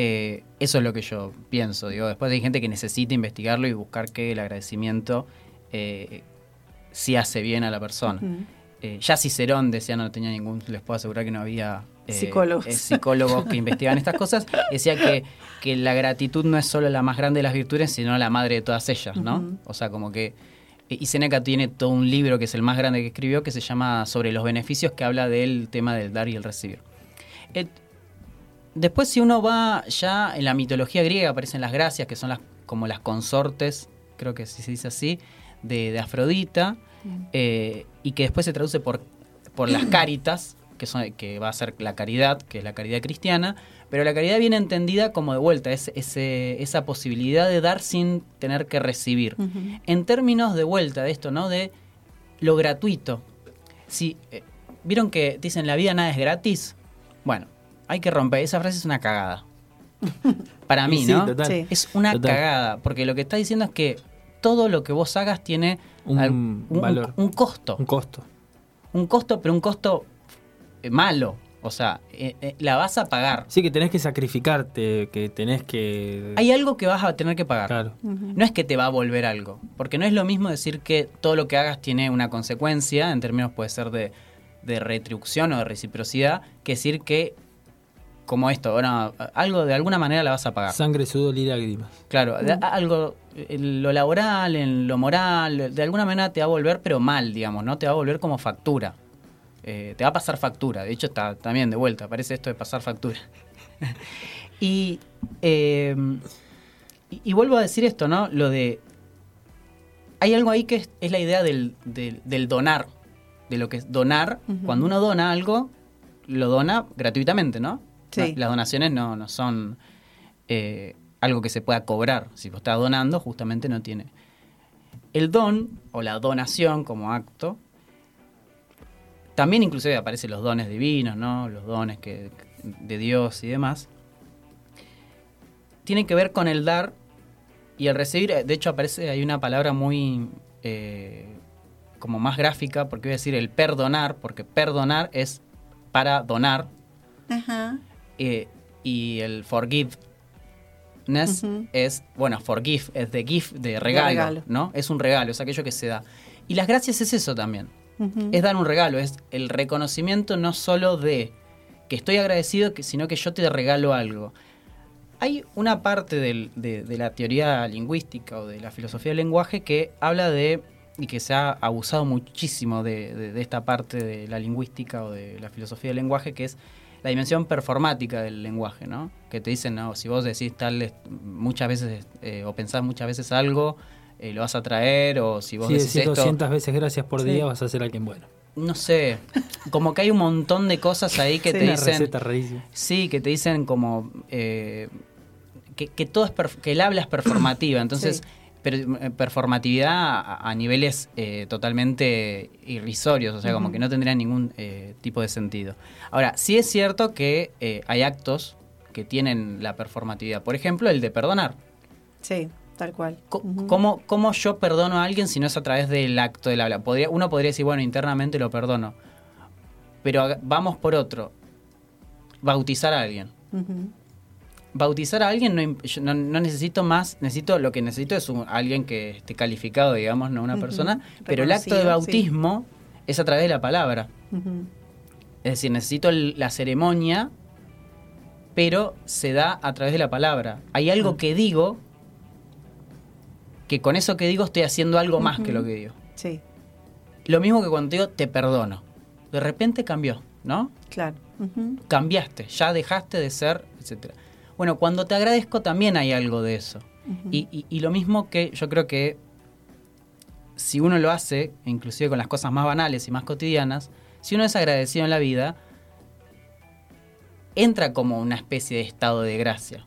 Eh, eso es lo que yo pienso. Digo, después hay gente que necesita investigarlo y buscar que el agradecimiento eh, sí hace bien a la persona. Ujú. Eh, ya Cicerón decía, no tenía ningún, les puedo asegurar que no había eh, Psicólogos. eh, psicólogos que investigaban estas cosas. Decía que, que la gratitud no es solo la más grande de las virtudes, sino la madre de todas ellas, ¿no? O sea, como que... eh, Y Seneca tiene todo un libro que es el más grande que escribió, que se llama Sobre los beneficios, que habla del tema del dar y el recibir. Después, si uno va ya en la mitología griega, aparecen las gracias, que son las como las consortes, creo que si se dice así, de, de Afrodita, eh, y que después se traduce por, por las caritas, que, son, que va a ser la caridad, que es la caridad cristiana, pero la caridad viene entendida como de vuelta, es, ese- esa posibilidad de dar sin tener que recibir. En términos de vuelta de esto, ¿no? De lo gratuito. Si, eh, ¿Vieron que dicen la vida nada es gratis? Bueno, hay que romper. Esa frase es una cagada. Para mí, sí, ¿no? total. Es una Total. cagada, porque lo que está diciendo es que todo lo que vos hagas tiene Un al- valor. un costo. Un costo. Un costo, pero un costo malo. O sea, eh, eh, la vas a pagar. Sí, que tenés que sacrificarte, que tenés que... Hay algo que vas a tener que pagar. Claro. No es que te va a volver algo, porque no es lo mismo decir que todo lo que hagas tiene una consecuencia, en términos puede ser de, de retribución o de reciprocidad, que decir que, como esto, bueno, algo de alguna manera la vas a pagar. Sangre, sudor y lágrimas. Claro, de- algo, en lo laboral, en lo moral, de alguna manera te va a volver, pero mal, digamos, ¿no? Te va a volver como factura. Eh, te va a pasar factura. De hecho, está también de vuelta, aparece esto de pasar factura. y, eh, y, y vuelvo a decir esto, ¿no? Lo de... Hay algo ahí que es, es la idea del, del- del donar, de lo que es donar. Cuando uno dona algo, lo dona gratuitamente, ¿no? Sí. Las donaciones no, no son eh, algo que se pueda cobrar. Si vos estás donando, justamente no tiene. El don o la donación como acto, también inclusive aparecen los dones divinos, ¿no? Los dones que, de Dios y demás. Tiene que ver con el dar y el recibir. De hecho, aparece, hay una palabra muy eh, como más gráfica, porque voy a decir el perdonar, porque perdonar es para donar, Ajá. eh, y el forgiveness Ujú. es, bueno, forgive es de gift, de regalo, regalo. ¿no? Es un regalo, es aquello que se da. Y las gracias es eso también, Es dar un regalo, es el reconocimiento no solo de que estoy agradecido, sino que yo te regalo algo. Hay una parte de, de la teoría lingüística o de la filosofía del lenguaje que habla de, y que se ha abusado muchísimo de, de- de esta parte de la lingüística o de la filosofía del lenguaje, que es la dimensión performática del lenguaje, ¿no? Que te dicen, no, si vos decís tal, muchas veces, eh, o pensás muchas veces algo, eh, lo vas a traer o si vos Si decís decís esto, 200 veces gracias por Sí. día, vas a ser alguien bueno. no sé, como que hay un montón de cosas ahí que Sí. te Una dicen, receta rarísima. sí, que te dicen como eh, que, que todo es que el habla es performativa, entonces Sí. per- eh, performatividad a, a niveles eh, totalmente irrisorios, o sea, como que no tendría ningún eh, tipo de sentido. Ahora, sí es cierto que eh, hay actos que tienen la performatividad, por ejemplo, el de perdonar. Sí, tal cual. ¿Cómo, cómo yo perdono a alguien si no es a través del acto del habla? Podría, uno podría decir, bueno, internamente lo perdono. Pero vamos por otro. Bautizar a alguien. Bautizar a alguien no, no, no necesito más, necesito lo que necesito es un- alguien que esté calificado, digamos, no una persona. Pero el acto de sí. bautismo es a través de la palabra. Es decir, necesito la ceremonia, pero se da a través de la palabra. Hay algo que digo que con eso que digo estoy haciendo algo más que lo que digo. Sí, Lo mismo que cuando te digo te perdono. De repente cambió, ¿no? claro. Cambiaste, ya dejaste de ser, etcétera. Bueno, cuando te agradezco también hay algo de eso. Y, y- y lo mismo que yo creo que si uno lo hace, inclusive con las cosas más banales y más cotidianas, si uno es agradecido en la vida, entra como una especie de estado de gracia.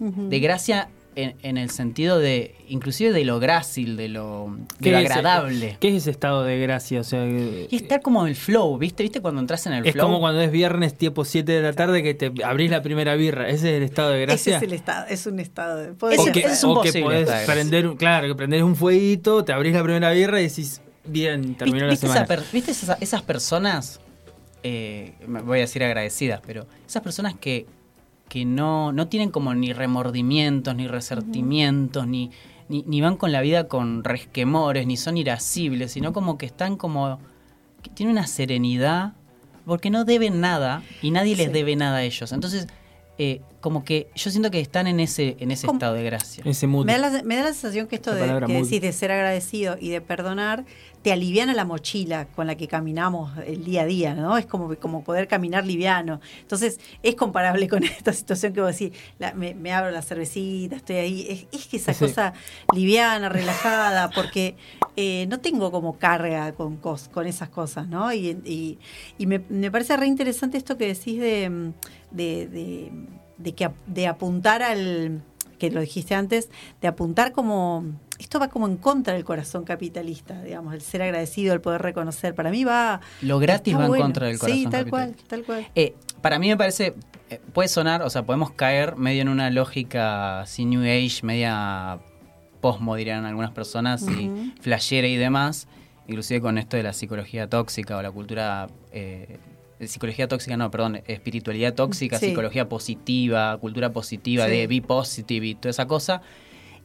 De gracia en, en el sentido de, inclusive de lo grácil, de lo, de ¿Qué lo es- agradable. ¿Qué es ese estado de gracia? O sea, que- Y estar como en el flow, ¿viste? ¿Viste cuando entras en el es flow? como cuando es viernes, tipo 7 de la tarde, que te abrís la primera birra. ¿Ese es el estado de Ese gracia? es el estado, es un estado de o Ese- que, ese es un o que posible podés prender, un- claro, que prendés un fueguito, te abrís la primera birra y decís, bien, terminó la ¿Viste, semana. esa per- ¿viste esa- esas personas, eh, voy a decir agradecidas, pero esas personas que, que no, no tienen como ni remordimientos, ni resentimientos, ni, ni, ni van con la vida con resquemores, ni son irascibles, sino como que están como... que tienen una serenidad, porque no deben nada y nadie les Sí. debe nada a ellos. Entonces, eh, como que yo siento que están en ese, en ese Como- estado de gracia. Ese mood. Me da, la, me da la sensación que esto La de, que decís de ser agradecido y de perdonar te aliviana la mochila con la que caminamos el día a día, ¿no? Es como, como poder caminar liviano. Entonces, es comparable con esta situación que vos decís, la- me, me abro la cervecita, estoy ahí. Es, es que esa Sí. cosa liviana, relajada, porque eh, no tengo como carga con, cos- con esas cosas, ¿no? Y, y- y me, me parece re interesante esto que decís de, de, de- de que, de apuntar al que lo dijiste antes, de apuntar como, esto va como en contra del corazón capitalista, digamos, el ser agradecido, el poder reconocer, para mí va... Lo gratis va en contra del corazón Sí, tal capitalista. cual, tal cual. Eh, para mí me parece, eh, puede sonar, o sea, podemos caer medio en una lógica así New Age, media posmo, dirían algunas personas, y flashera y demás, inclusive con esto de la psicología tóxica o la cultura... eh, psicología tóxica, no, perdón, espiritualidad tóxica, Sí. psicología positiva, cultura positiva, Sí. de be positive y toda esa cosa.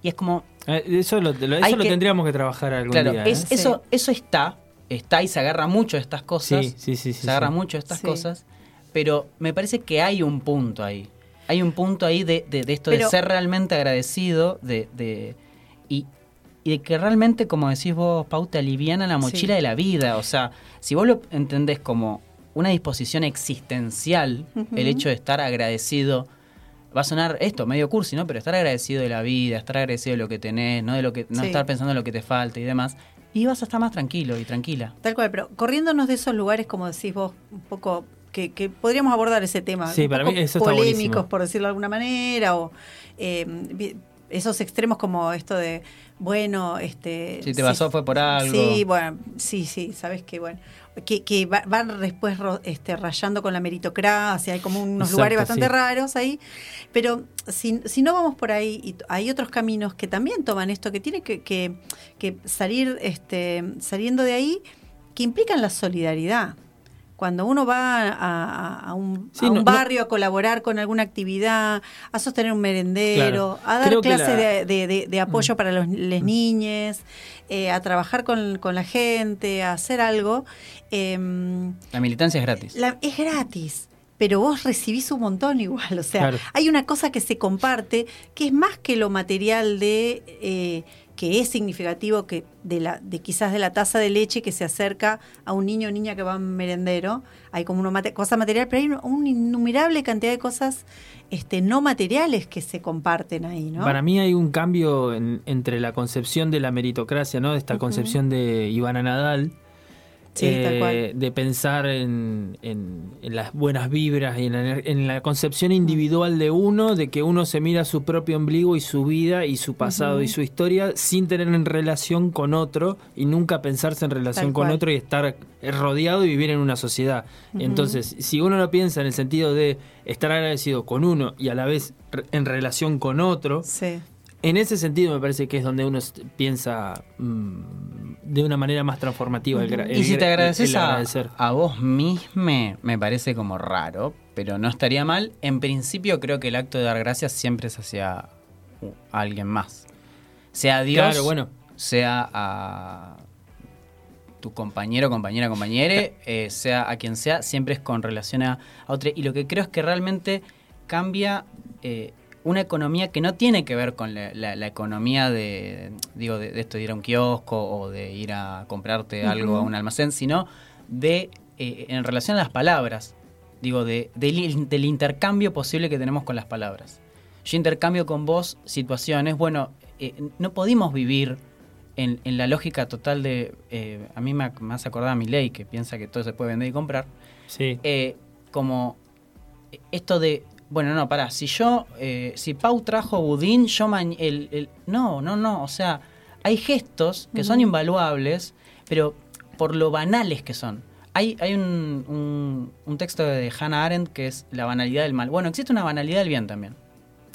Y es como, Eh, Eso, lo, eso lo que- tendríamos que trabajar algún claro, día. es- ¿eh? Sí. eso, eso está, está y se agarra mucho de estas cosas. Sí, sí, sí. sí, se agarra sí. mucho de estas Sí. cosas, pero me parece que hay un punto ahí. Hay un punto ahí de, de- de esto Pero- de ser realmente agradecido, de, de- y, y de que realmente, como decís vos, Pau, te aliviana la mochila Sí. de la vida. O sea, si vos lo entendés como una disposición existencial, el hecho de estar agradecido, va a sonar esto, medio cursi, ¿no? Pero estar agradecido de la vida, estar agradecido de lo que tenés, no de lo que, no Sí. estar pensando en lo que te falta y demás. Y vas a estar más tranquilo y tranquila. Tal cual, pero corriéndonos de esos lugares, como decís vos, un poco que, que podríamos abordar ese tema, Sí, un para poco mí eso está polémicos, buenísimo. por decirlo de alguna manera, o eh, esos extremos como esto de, bueno, este... Si te pasó fue por algo. Sí, bueno, sí, sí, sabes que, bueno, que, que va- van después ro- este, rayando con la meritocracia, hay como unos Exacto, lugares bastante sí. raros ahí, pero si, si no vamos por ahí, y hay otros caminos que también toman esto, que tiene que, que, que salir, este, saliendo de ahí, que implican la solidaridad. Cuando uno va a, un, Sí, a un no- no- barrio a colaborar con alguna actividad, a sostener un merendero, Claro. a dar Creo clases la- Mm. de, de- de- de apoyo para los, las niñas, eh, a trabajar con, con la gente, a hacer algo, em, La militancia es gratis. la- es gratis. Pero vos recibís un montón igual, o sea, Claro. hay una cosa que se comparte que es más que lo material de eh, que es significativo que de la de quizás de la taza de leche que se acerca a un niño o niña que va a un merendero hay como una mate- cosa material pero hay una innumerable cantidad de cosas este no materiales que se comparten ahí no Para mí hay un cambio en- entre la concepción de la meritocracia, ¿no? Esta concepción de Ivana Nadal. Sí, eh, de pensar en, en- en las buenas vibras y en la, en la concepción individual de uno, de que uno se mira su propio ombligo y su vida y su pasado y su historia sin tener en relación con otro y nunca pensarse en relación Tal con cual. otro y estar rodeado y vivir en una sociedad. Entonces, si uno lo piensa en el sentido de estar agradecido con uno y a la vez en relación con otro, sí en ese sentido me parece que es donde uno piensa mm, de una manera más transformativa. el Y si te gra- agradeces el a, a vos mismo, me parece como raro, pero no estaría mal. En principio creo que el acto de dar gracias siempre es hacia alguien más. Sea a Dios, Claro, bueno. sea a tu compañero, compañera, compañere, eh, sea a quien sea, siempre es con relación a, a otro. Y lo que creo es que realmente cambia eh, una economía que no tiene que ver con la, la- la economía de, digo, de, de esto de ir a un kiosco o de ir a comprarte algo a un almacén, sino de eh, en relación a las palabras. Digo, de, del, del intercambio posible que tenemos con las palabras. Yo intercambio con vos situaciones, bueno, eh, no pudimos vivir en, en la lógica total de, eh, a mí me, me hace acordar a mi ley que piensa que todo se puede vender y comprar, Sí. como esto de, bueno, no, pará, si yo, eh, si Pau trajo budín, yo el, el- no, no, no, o sea, hay gestos que son invaluables, pero por lo banales que son. Hay, hay un, un- un texto de Hannah Arendt que es la banalidad del mal. Bueno, existe una banalidad del bien también.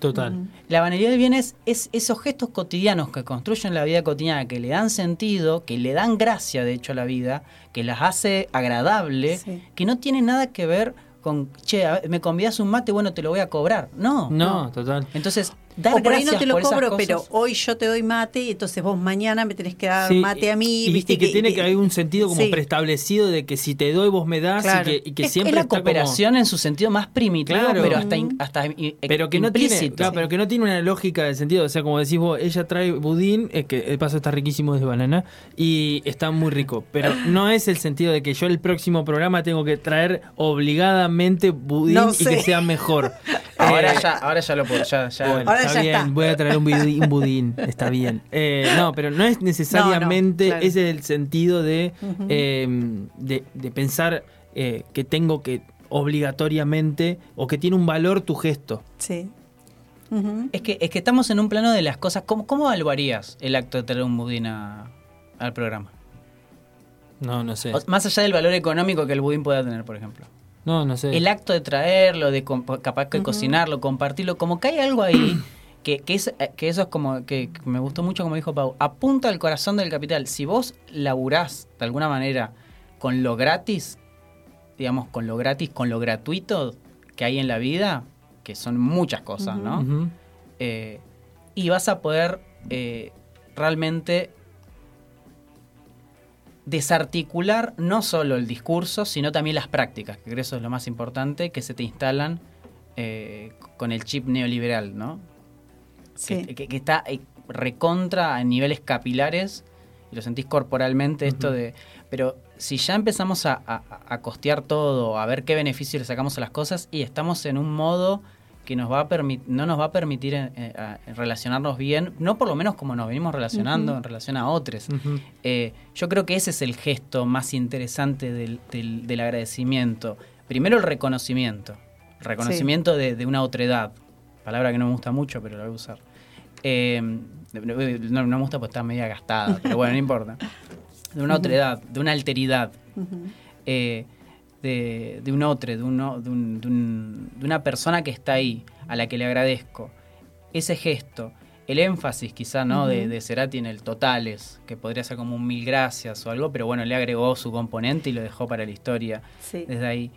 Total. La banalidad del bien es, es esos gestos cotidianos que construyen la vida cotidiana, que le dan sentido, que le dan gracia, de hecho, a la vida, que las hace agradable, Sí. que no tiene nada que ver con, che, a ver, me convidas un mate, bueno, te lo voy a cobrar. No. No, total. Entonces, dar o por ahí no te lo cobro, pero hoy yo te doy mate y entonces vos mañana me tenés que dar Sí, mate a mí. Y, ¿viste? y que tiene que haber un sentido como Sí. preestablecido de que si te doy vos me das Claro. y que, y que es, siempre es la está como- cooperación en su sentido más primitivo, Claro. pero hasta, in- hasta i- pero que no tiene implícito. claro, pero que no tiene una lógica de sentido o sea como decís vos ella trae budín es que el paso está riquísimo de banana y está muy rico pero no es el sentido de que yo el próximo programa tengo que traer obligadamente budín No y sé. que sea mejor Ahora Eh, ya, ahora ya lo puedo, ya, ya- Bueno, Ahora está ya bien, está. voy a traer un budín, un budín, está bien. Eh, no, pero no es necesariamente claro. ese es el sentido de, eh, de, de pensar eh, que tengo que obligatoriamente o que tiene un valor tu gesto. Sí. Es que, es que estamos en un plano de las cosas. ¿Cómo, cómo evaluarías el acto de traer un budín a- al programa? No, no sé. O- más allá del valor económico que el budín pueda tener, por ejemplo. No, no sé. El acto de traerlo, de capaz que cocinarlo, compartirlo, como que hay algo ahí que, que, es, que eso es como que, me gustó mucho como dijo Pau, apunta al corazón del capital. Si vos laburás de alguna manera con lo gratis, digamos, con lo gratis, con lo gratuito que hay en la vida, que son muchas cosas, ¿no? Eh, y vas a poder eh, realmente desarticular no solo el discurso, sino también las prácticas, que creo que eso es lo más importante, que se te instalan eh, con el chip neoliberal, ¿no? Sí. Que, que- que está eh, recontra a niveles capilares y lo sentís corporalmente esto de... Pero si ya empezamos a, a- a costear todo, a ver qué beneficios le sacamos a las cosas y estamos en un modo que nos va a no nos va a permitir eh, eh, a- relacionarnos bien, no por lo menos como nos venimos relacionando en relación a otros. Eh, yo creo que ese es el gesto más interesante del, del- del agradecimiento. Primero el reconocimiento. El reconocimiento de, de una otredad. Palabra que no me gusta mucho, pero la voy a usar. Eh, no, no me gusta porque está media gastada, pero bueno, no importa. De una otredad, de una alteridad. De, de un otro, de, un, de, un- de un- de una persona que está ahí, a la que le agradezco. Ese gesto, el énfasis quizá no de, de Cerati en el totales, que podría ser como un mil gracias o algo, pero bueno, le agregó su componente y lo dejó para la historia Sí. desde ahí.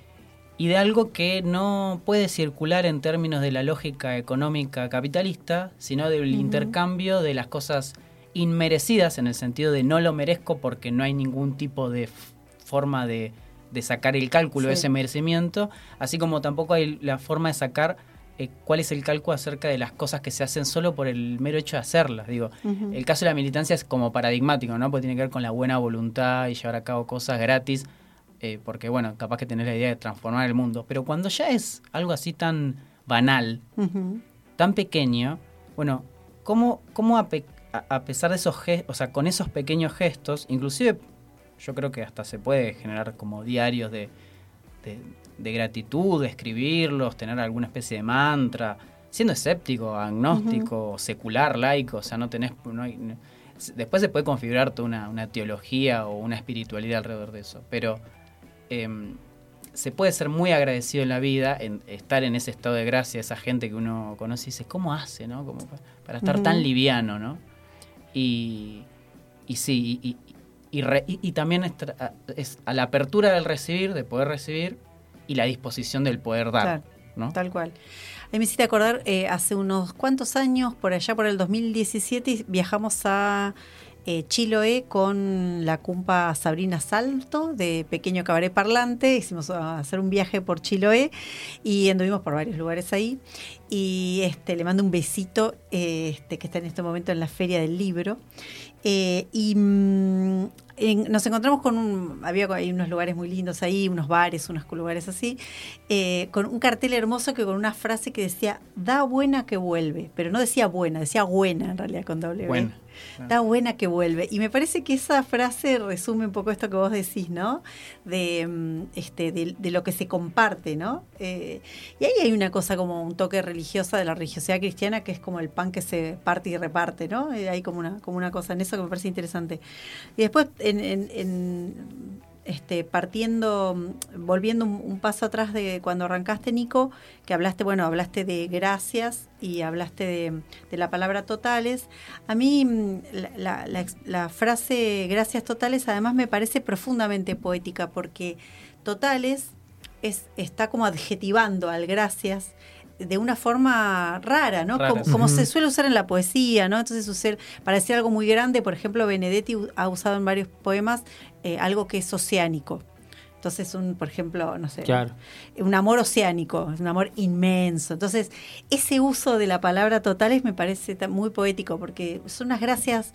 Y de algo que no puede circular en términos de la lógica económica capitalista, sino del intercambio de las cosas inmerecidas, en el sentido de no lo merezco porque no hay ningún tipo de forma de, de sacar el cálculo de ese merecimiento, así como tampoco hay la forma de sacar eh, cuál es el cálculo acerca de las cosas que se hacen solo por el mero hecho de hacerlas. Digo, el caso de la militancia es como paradigmático, ¿no? Porque tiene que ver con la buena voluntad y llevar a cabo cosas gratis, eh, porque bueno, capaz que tenés la idea de transformar el mundo. Pero cuando ya es algo así tan banal, tan pequeño, bueno, ¿cómo, cómo a, pe- a- a pesar de esos gestos, o sea, con esos pequeños gestos, inclusive yo creo que hasta se puede generar como diarios de, de, de gratitud, de escribirlos, tener alguna especie de mantra, siendo escéptico, agnóstico, secular, laico, o sea, no tenés... no hay- no- después se puede configurar toda una, una teología o una espiritualidad alrededor de eso, pero em, se puede ser muy agradecido en la vida, en estar en ese estado de gracia, esa gente que uno conoce y dice, ¿cómo hace, no? Como para estar tan liviano, ¿no? Y, y sí, y, y- re- y- y también es, a- es a la apertura del recibir, de poder recibir, y la disposición del poder dar, Claro. ¿no? Tal cual. A mí me hiciste acordar, eh, hace unos cuantos años, por allá por el 2017, viajamos a eh, Chiloé con la cumpa Sabrina Salto de Pequeño Cabaret Parlante. Hicimos a hacer un viaje por Chiloé y anduvimos por varios lugares ahí. Y este, le mando un besito, eh, este, que está en este momento en la Feria del Libro. Eh, y mm, en- nos encontramos con un, había hay unos lugares muy lindos ahí, unos bares, unos lugares así, eh, con un cartel hermoso que con una frase que decía, da buena que vuelve, pero no decía buena, decía buena en realidad con doble B. Buena, Da buena que vuelve. Y me parece que esa frase resume un poco esto que vos decís, ¿no? De, mm, este, de, lo que se comparte, ¿no? Eh, y ahí hay una cosa como un toque religiosa de la religiosidad cristiana que es como el pan que se parte y reparte, ¿no? Eh, hay como una, como una cosa en eso que me parece interesante. Y después, en, este, partiendo, volviendo un, un paso atrás de cuando arrancaste, Nico, que hablaste, bueno, hablaste de gracias y hablaste de, de la palabra totales. A mí mm, la, frase gracias totales además me parece profundamente poética porque totales es, está como adjetivando al gracias de una forma rara, ¿no? Rara, como se suele usar en la poesía, ¿no? Entonces usar, para decir algo muy grande, por ejemplo, Benedetti ha usado en varios poemas eh, algo que es oceánico. Entonces, un, por ejemplo, no sé, Claro. un amor oceánico, un amor inmenso. Entonces, ese uso de la palabra totales me parece muy poético porque son unas gracias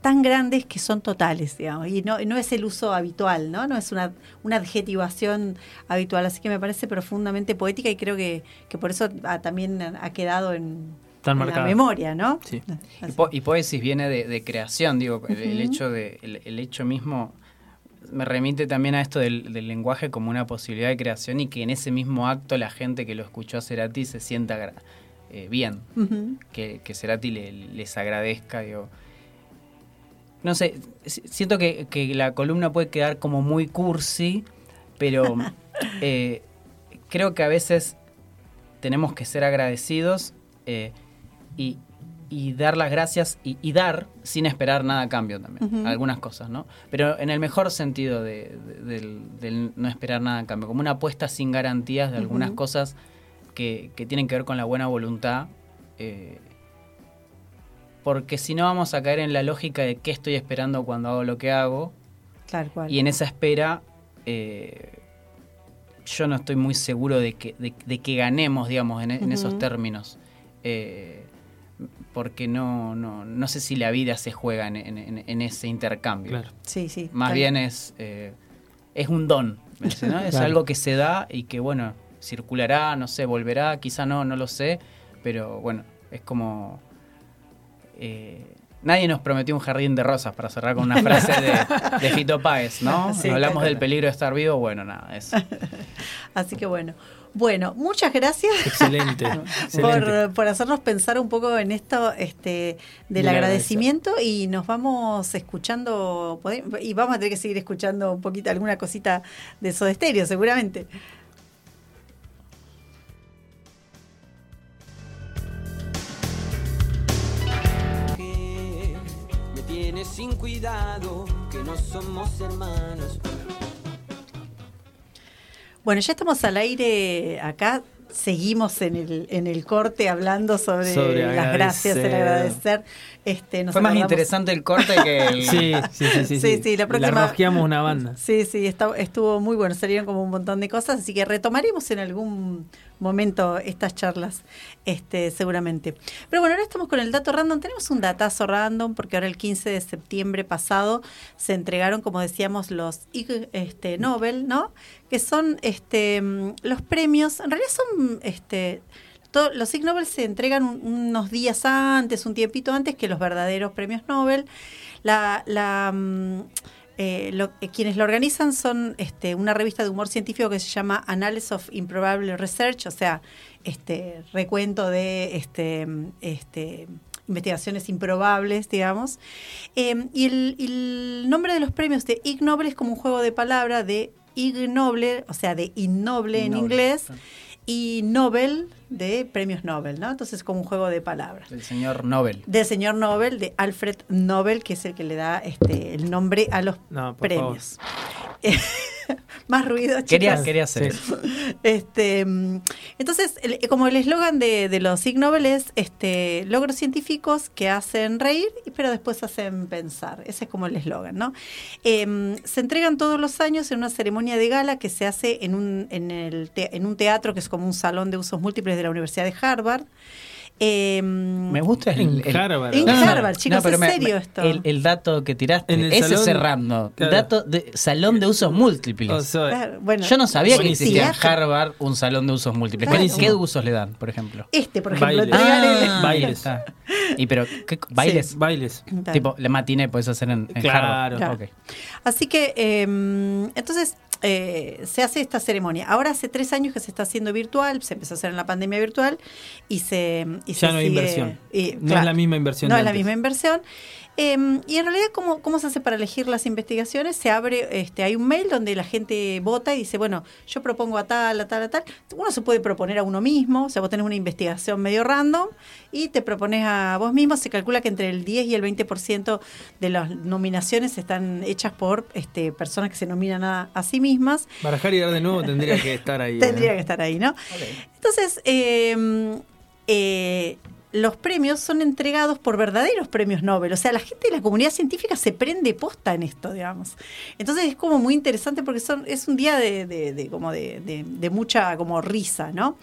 tan grandes que son totales, digamos, y no, no es el uso habitual, ¿no? No es una, una adjetivación habitual, así que me parece profundamente poética y creo que, que por eso ha- también ha quedado en, Tan en la memoria, ¿no? Sí. Y, po- y poesis viene de, de creación, digo, el, hecho de el, el hecho mismo me remite también a esto del, del lenguaje como una posibilidad de creación y que en ese mismo acto la gente que lo escuchó a Cerati se sienta eh, bien, que, que Cerati le- les agradezca, digo. No sé, si- siento que, que la columna puede quedar como muy cursi, pero eh, creo que a veces tenemos que ser agradecidos eh, y, y dar las gracias y, y dar sin esperar nada a cambio también, algunas cosas, ¿no? Pero en el mejor sentido de- de- del, del no esperar nada a cambio, como una apuesta sin garantías de algunas cosas que, que tienen que ver con la buena voluntad. eh, porque si no vamos a caer en la lógica de qué estoy esperando cuando hago lo que hago, Tal cual. y en esa espera, eh, yo no estoy muy seguro de que, de, de que ganemos, digamos, en, en esos términos. Eh, porque no, no, no sé si la vida se juega en, en- en- en ese intercambio. Claro. sí, sí. Más bien es, eh, es un don. Es Claro. algo que se da y que, bueno, circulará, no sé, volverá, quizá no, no lo sé, pero bueno, es como... eh, nadie nos prometió un jardín de rosas para cerrar con una frase de, de Fito Páez, ¿no? Sí, Hablamos claro. del peligro de estar vivo, bueno, nada, es... Así que bueno. Bueno, muchas gracias. Excelente. excelente. por, por hacernos pensar un poco en esto este, del agradecimiento y nos vamos escuchando y vamos a tener que seguir escuchando un poquito alguna cosita de Soda Stereo seguramente. que me tienes sin cuidado, que no somos hermanos. Bueno, ya estamos al aire acá. Seguimos en el, en el corte hablando sobre, Sobre las gracias, el agradecer. Este, nos Fue más acordamos- interesante el corte que el... Sí, sí, sí, sí. Sí, sí, la próxima- rosqueamos una banda. Sí, sí, está- estuvo muy bueno, salieron como un montón de cosas, así que retomaremos en algún momento estas charlas, este, seguramente. Pero bueno, ahora estamos con el dato random. Tenemos un datazo random porque ahora el 15 de septiembre pasado se entregaron, como decíamos, los Ig este, Nobel, ¿no? Que son este, mm, los premios, en realidad son este, los Ig Nobel se entregan un- unos días antes, un tiempito antes que los verdaderos premios Nobel. La, la, mm, eh, lo- eh, quienes lo organizan son este, una revista de humor científico que se llama Analysis of Improbable Research, o sea, este recuento de este, mm, este, investigaciones improbables, digamos. Eh, y el, y el nombre de los premios de Ig Nobel es como un juego de palabra de Ig Noble, o sea, de innoble en Innoble, inglés, sí. y Nobel de premios Nobel, ¿no? Entonces, como un juego de palabras. El señor Nobel. Del señor Nobel, de Alfred Nobel, que es el que le da este, el nombre a los No, por premios. Más ruido, chicos. Quería, quería hacer Sí. eso. Este, entonces, el- como el eslogan de, de los Ig Nobel es este, logros científicos que hacen reír, pero después hacen pensar. Ese es como el eslogan, ¿no? Em, se entregan todos los años en una ceremonia de gala que se hace en un, en, el te- en un teatro que es como un salón de usos múltiples de la Universidad de Harvard. Em, Me gusta el, En el- Harvard. En No, no, no. Harvard, chicos, ¿es me- serio esto? El, el dato que tiraste, En el ese salón- cerrando. claro. Dato de salón de usos múltiples. O sea, claro, bueno, Yo no sabía que existía en. Harvard un salón de usos múltiples. Claro. ¿Qué, qué usos le dan, por ejemplo? Este, por ejemplo, Bailes. Ah, Bailes. está. Y pero, ¿qué, ¿bailes? bailes. Tipo, la matiné puedes hacer en, en Claro. Harvard. Así que, eh, entonces, eh, se hace esta ceremonia. Ahora hace tres años que se está haciendo virtual, se empezó a hacer en la pandemia virtual y se... Y Ya se no hay sigue- inversión. y, No es la misma inversión No es la misma inversión. Eh, y en realidad, ¿cómo, ¿cómo se hace para elegir las investigaciones? Se abre, este, hay un mail donde la gente vota y dice, bueno, yo propongo a tal, a tal, a tal. Uno se puede proponer a uno mismo, o sea, vos tenés una investigación medio random y te propones a vos mismo. Se calcula que entre el 10 y el 20% de las nominaciones están hechas por este, personas que se nominan a, a sí mismas. Barajar y dar de nuevo tendría que estar ahí. Tendría ¿eh? que estar ahí, ¿no? Entonces, eh, eh, los premios son entregados por verdaderos premios Nobel. O sea, la gente de la comunidad científica se prende posta en esto, digamos. Entonces es como muy interesante porque son, es un día de, como de, mucha como risa, ¿no?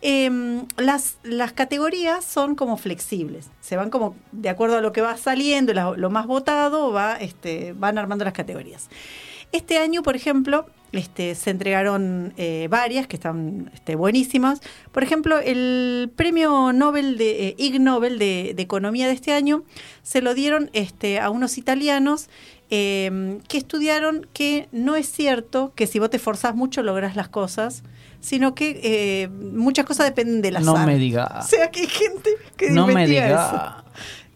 Eh, las, las categorías son como flexibles. Se van como de acuerdo a lo que va saliendo, lo más votado, va, este, van armando las categorías. Este año, por ejemplo, este, se entregaron eh, varias que están este, buenísimas. Por ejemplo, el premio Nobel de eh, Ig Nobel de, de Economía de este año se lo dieron este, a unos italianos eh, que estudiaron que no es cierto que si vos te esforzás mucho lográs las cosas, sino que eh, muchas cosas dependen del azar. No me diga. O sea, que hay gente que No me investiga eso. diga.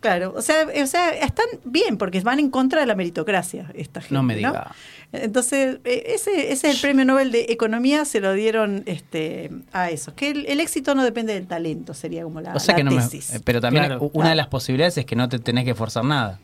Claro, o sea, o sea, están bien porque van en contra de la meritocracia esta gente. No me diga. Entonces, eh, ese, ese es el premio Nobel de Economía, se lo dieron este, a eso. Que el, el éxito no depende del talento, sería como la, O sea la que no tesis. Pero también Claro. una Claro. de las posibilidades es que no te tenés que forzar nada.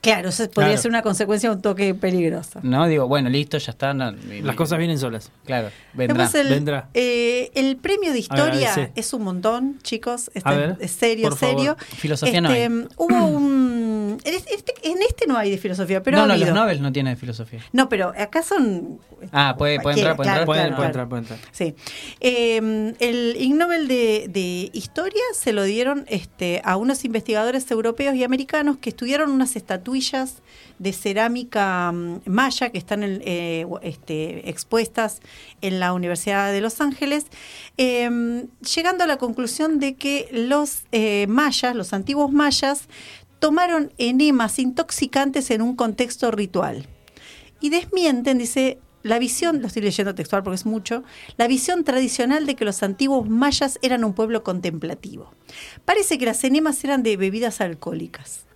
Claro, eso podría Claro. ser una consecuencia un toque peligrosa. No digo, bueno, listo, ya está. no, y- Las cosas vienen solas. Claro, vendrá. El, Vendrá. eh, el premio de historia es un montón, chicos. Está A ver, es serio, por favor. serio. Filosofía no hay. Hubo un. En este, en este no hay de filosofía, pero no, ha no, los. Nobel no tienen filosofía. No, pero acá son. Ah, puede, puede entrar, puede entrar. Puede, claro, puede claro. entrar, puede entrar. Sí. Eh, el Ig Nobel de, de Historia se lo dieron este, a unos investigadores europeos y americanos que estudiaron unas de cerámica mm, maya que están eh, este, expuestas en la Universidad de Los Ángeles, eh, llegando a la conclusión de que los eh, mayas, los antiguos mayas, tomaron enemas intoxicantes en un contexto ritual y desmienten, dice, la visión, lo estoy leyendo textual porque es mucho, la visión tradicional de que los antiguos mayas eran un pueblo contemplativo. Parece que las enemas eran de bebidas alcohólicas.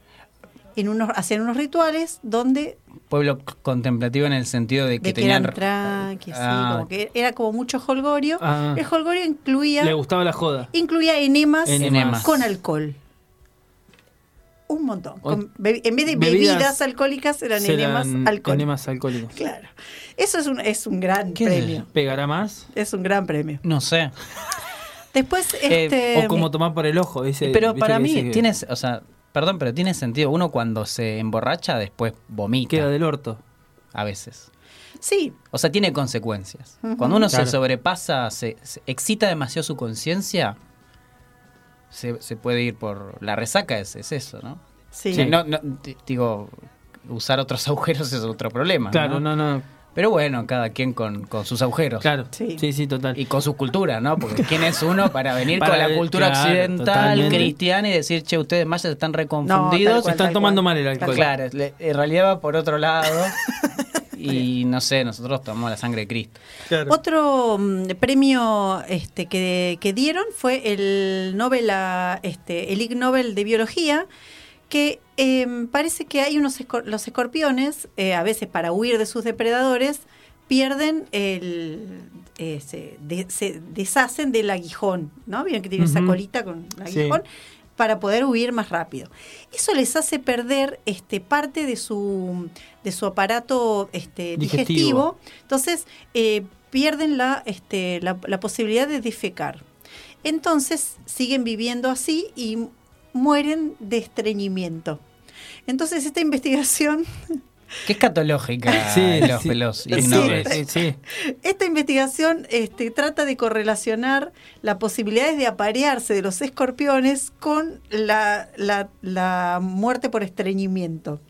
En unos, hacían unos rituales donde Pueblo contemplativo en el sentido de que de que tenían. eran tranqui, así, Ah, como que era como mucho holgorio. Ah. El holgorio incluía, Le gustaba la joda. incluía enemas, Enemas. con alcohol. Un montón. Con en vez de bebidas bebidas, alcohólicas, eran enemas alcohólicos. enemas alcohólicos. Claro. Eso es un, es un gran ¿Qué es premio. ¿Pegará más? Es un gran premio. No sé. Después, Eh, este. o como tomar por el ojo. Dice, pero para mí dice que tienes, o sea, perdón, pero tiene sentido. Uno cuando se emborracha después vomita. Queda del orto. a veces. Sí, O sea, tiene consecuencias. Cuando uno Claro. se sobrepasa, se, se excita demasiado su conciencia, se, se puede ir por... La resaca es, es eso, ¿no? sí. Sí, no, no, di- digo, usar otros agujeros es otro problema. Claro, no, no. Pero bueno, cada quien con, con sus agujeros. Claro. Sí. Sí, sí, total. Y con su cultura, ¿no? Porque ¿quién es uno para venir Para con la cultura claro, occidental, totalmente. cristiana y decir, che, ustedes mayas están No, reconfundidos? cual, están tomando cual. mal el alcohol. Claro, le- en realidad va por otro lado. y no sé, nosotros tomamos la sangre de Cristo. Claro. Otro mm, premio este, que, que dieron fue el Nobel a- este, el Ig Nobel de Biología, que em, parece que hay unos escor- los escorpiones, eh, a veces para huir de sus depredadores, pierden el eh, se, de- se deshacen del aguijón, ¿no? Vieron que tiene esa colita con Sí. aguijón para poder huir más rápido. Eso les hace perder este parte de su de su aparato este, Digestivo. digestivo. Entonces eh, pierden la, este, la, la posibilidad de defecar. Entonces siguen viviendo así y mueren de estreñimiento. Entonces esta investigación Qué escatológica Sí, los, sí. los Sí. Esta investigación este, trata de correlacionar las posibilidades de aparearse de los escorpiones con la, la- la muerte por estreñimiento.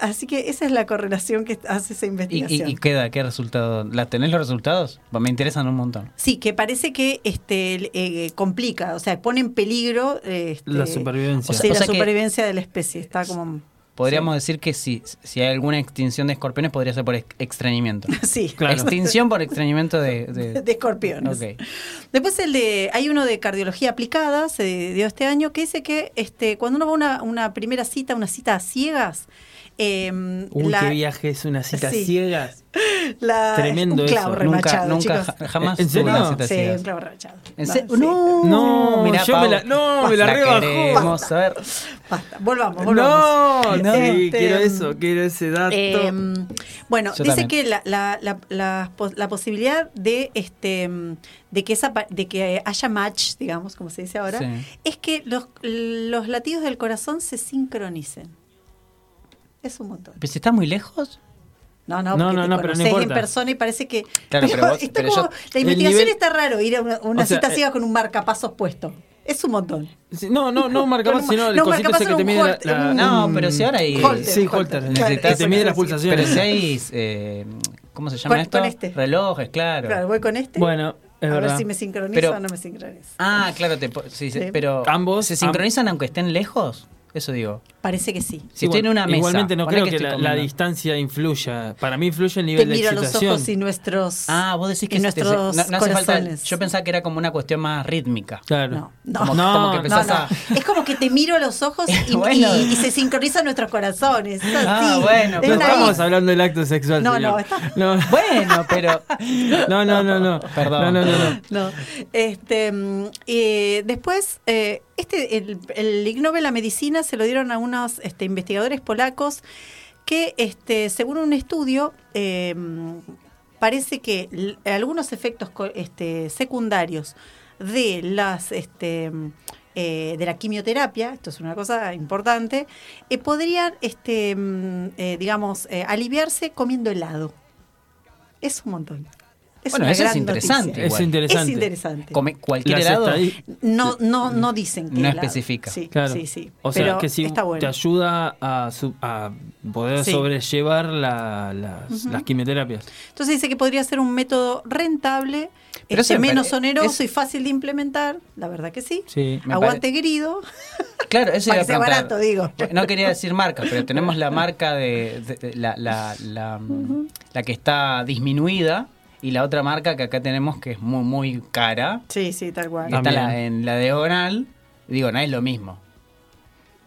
Así que esa es la correlación que hace esa ¿Y, investigación. y, y queda? ¿Qué resultado? ¿La tenés los resultados? Pues me interesan un montón. Sí, que parece que este eh, complica, o sea, pone en peligro este, La supervivencia. O sea- sí, la supervivencia de la especie. Está como. Podríamos decir que si, si hay alguna extinción de escorpiones podría ser por ex- extrañimiento. Sí, Claro. Extinción por extrañimiento de... de- de escorpiones. Ok. Después el de, hay uno de cardiología aplicada, se dio este año, que dice que este, cuando uno va a una, una primera cita, una cita a ciegas, em, Uy, la, qué viaje es una cita Sí. ciegas. la- Tremendo un clavo eso. remachado, nunca, nunca, chicos. jamás ¿En serio? una cita Sí, un clavo remachado. ¿En No, serio? No, No, mirá, yo me la- no, me la La rebajó. queremos, a ver. Basta, volvamos, volvamos. No, sí, Este, quiero eso, quiero ese dato. Em, bueno, Yo dice también. que la, la, la, la pos- la posibilidad de este de que esa de que haya match, digamos, como se dice ahora, Sí. es que los, los latidos del corazón se sincronicen. Es un montón. ¿Pero si está muy lejos? No, no, No, no, te no, pero no conocés en importa. persona y parece que. Claro, pero vos- está pero como- yo- la El investigación nivel- está raro ir a una, una O sea, cita eh, ciega con un marcapasos puesto. Es un montón. Sí, No, no, no marcabas, No, sino el no, cosito marcabas ese que te mide la, Holter, la- un- No, pero si ahora hay... Holter. Sí, Holter. Holter. Claro, necesitas- eso te mide las pulsaciones. Pero si hay... eh, ¿Cómo se llama Con- esto? con este. Relojes, claro. Claro, voy con este. Bueno, es a verdad. ver si me sincroniza Pero- o no me sincroniza. Ah, claro, te, sí, Sí. pero... Ambos- ¿Se sincronizan aunque estén lejos? Eso digo. Parece que sí. Si estoy en una mesa... Igualmente no creo que, la, distancia influya. Para mí influye el Te nivel de miro a los ojos y nuestros. Ah, vos decís que te- nuestros no, no hace falta... Yo pensaba que era como una cuestión más rítmica. Claro. No, no. Como, No, como que no, empezás No, no. a... Es como que te miro a los ojos y, Bueno. y- y se sincronizan nuestros corazones. Es Ah, bueno, pero estamos hablando del acto sexual, No, señor. no, está- no, Bueno, pero... no, no, no, no. Perdón. No, no, no, no. No. Este, mm, eh, después, eh, este, el, el Ig Nobel a Medicina se lo dieron a unos este, investigadores polacos que, este, según un estudio, eh, parece que algunos efectos este, secundarios de las mm, eh, de la quimioterapia, esto es una cosa importante, eh, podrían, mm, eh, digamos, aliviarse comiendo helado. Es un montón. Es Bueno, eso es interesante. Es interesante. Es interesante. Come cualquier helado... No, no, no dicen que No helado. especifica. Sí, Claro. sí, sí. O sea, Pero que si está bueno. te ayuda a, su- a poder Sí. sobrellevar la- las, las quimioterapias. Entonces dice que podría ser un método rentable, Pero este, menos pare- oneroso es- y fácil de implementar. La verdad que sí. Sí. Aguante grido. Claro, eso iba a sea barato, digo. No quería decir marca, pero tenemos la marca de, de- de- la, la, la, la que está disminuida y la otra marca que acá tenemos que es muy muy cara. Sí, sí, tal cual. Está la- en la diagonal. Digo, no es lo mismo.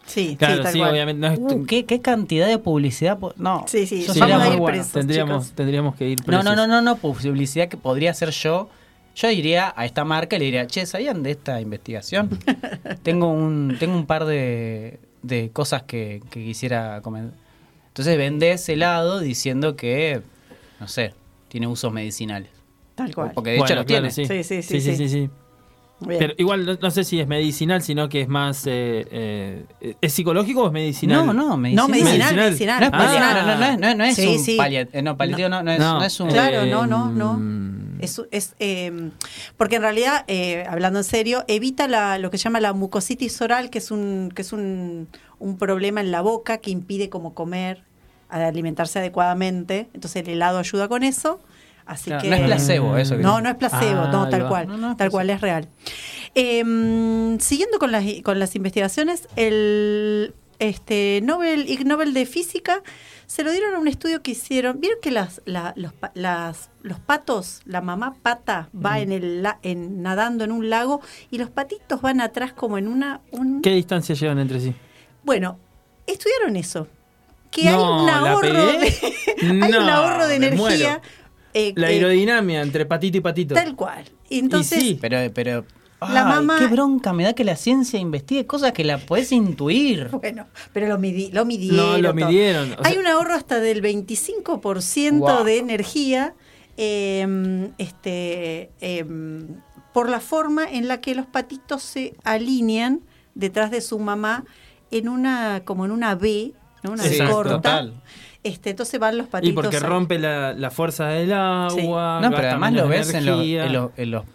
Sí, Claro, sí, tal sí, cual. obviamente. No es Uh, ¿qué, qué cantidad de publicidad? No, Sí, sí, yo Sí, vamos sería a muy ir bueno. presos, tendríamos, chicos. tendríamos que ir No, presos. no, no, no, no, publicidad que podría ser yo. Yo iría a esta marca y le diría, che, ¿sabían de esta investigación? tengo un tengo un par de, de cosas que, que quisiera comentar. Entonces vendés helado diciendo que, no sé, tiene usos medicinales. Tal cual. Porque de hecho Bueno, lo claro, tiene. sí. Sí, sí, sí, sí, sí, sí. sí, sí. Bien. Pero igual no, no sé si es medicinal, sino que es más... eh, eh, ¿Es psicológico o es medicinal? No, no, medicinal. No, medicinal, Medicinal. medicinal. No es, Ah. no, no, no es- no es- no es Sí, un sí. palia- eh, no, paliativo, no, no es, No. no es un... Claro, Eh, no, no, no. mm. Es, es, eh, porque en realidad, eh, hablando en serio, evita la, lo que se llama la mucositis oral, que es un que es un, un problema en la boca que impide como comer, alimentarse adecuadamente. Entonces el helado ayuda con eso. Así Claro, que no es placebo eso. que- No, no es placebo, Ah, no, tal cual, No, no es tal cual es real. Eh, siguiendo con las, con las investigaciones, el este Nobel, Ig Nobel de Física se lo dieron a un estudio que hicieron. ¿Vieron que las, la- los, pa- las- los patos, la mamá pata va en el la- en, nadando en un lago y los patitos van atrás como en una... Un, ¿Qué distancia llevan entre sí? Bueno, estudiaron eso. Que No, hay un ¿la ahorro de, hay un ahorro de energía. eh, La eh, aerodinámica entre patito y patito. tal cual. Y entonces, sí. Pero, pero... La ay, mamá- Qué bronca me da que la ciencia investigue cosas que la podés intuir. Bueno, pero lo, midi- lo midieron. No, lo midieron. O Hay un ahorro hasta del 25% Wow. de energía eh, este, eh, por la forma en la que los patitos se alinean detrás de su mamá en una como en una B, ¿no? una Sí, B corta. total. Este, entonces van los patitos. Y porque ahí. rompe la, la fuerza del agua. No, pero además lo ves en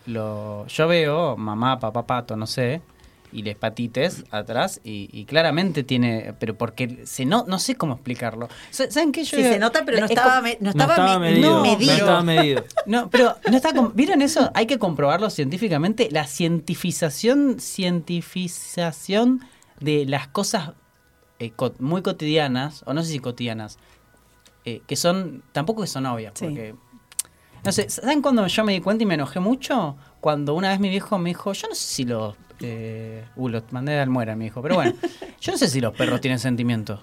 lo- Yo veo mamá, papá, pato, no sé, y les patites atrás, y, y claramente tiene... Pero porque se no, no sé cómo explicarlo. Sa- ¿Saben qué? Yo Sí, se nota, pero no es estaba, como- me- no No estaba, estaba me- medido. no, medido. No estaba medido. No, pero no está ¿vieron eso? Hay que comprobarlo científicamente. La cientificación, cientificación de las cosas eh, co- muy cotidianas, o no sé si cotidianas, eh, que son, tampoco que son obvias, Sí. porque... No sé, ¿saben cuando yo me di cuenta y me enojé mucho? Cuando una vez mi viejo me dijo, yo no sé si los... Eh, uh, los mandé de almuera, mi hijo, pero bueno, yo no sé si los perros tienen sentimientos.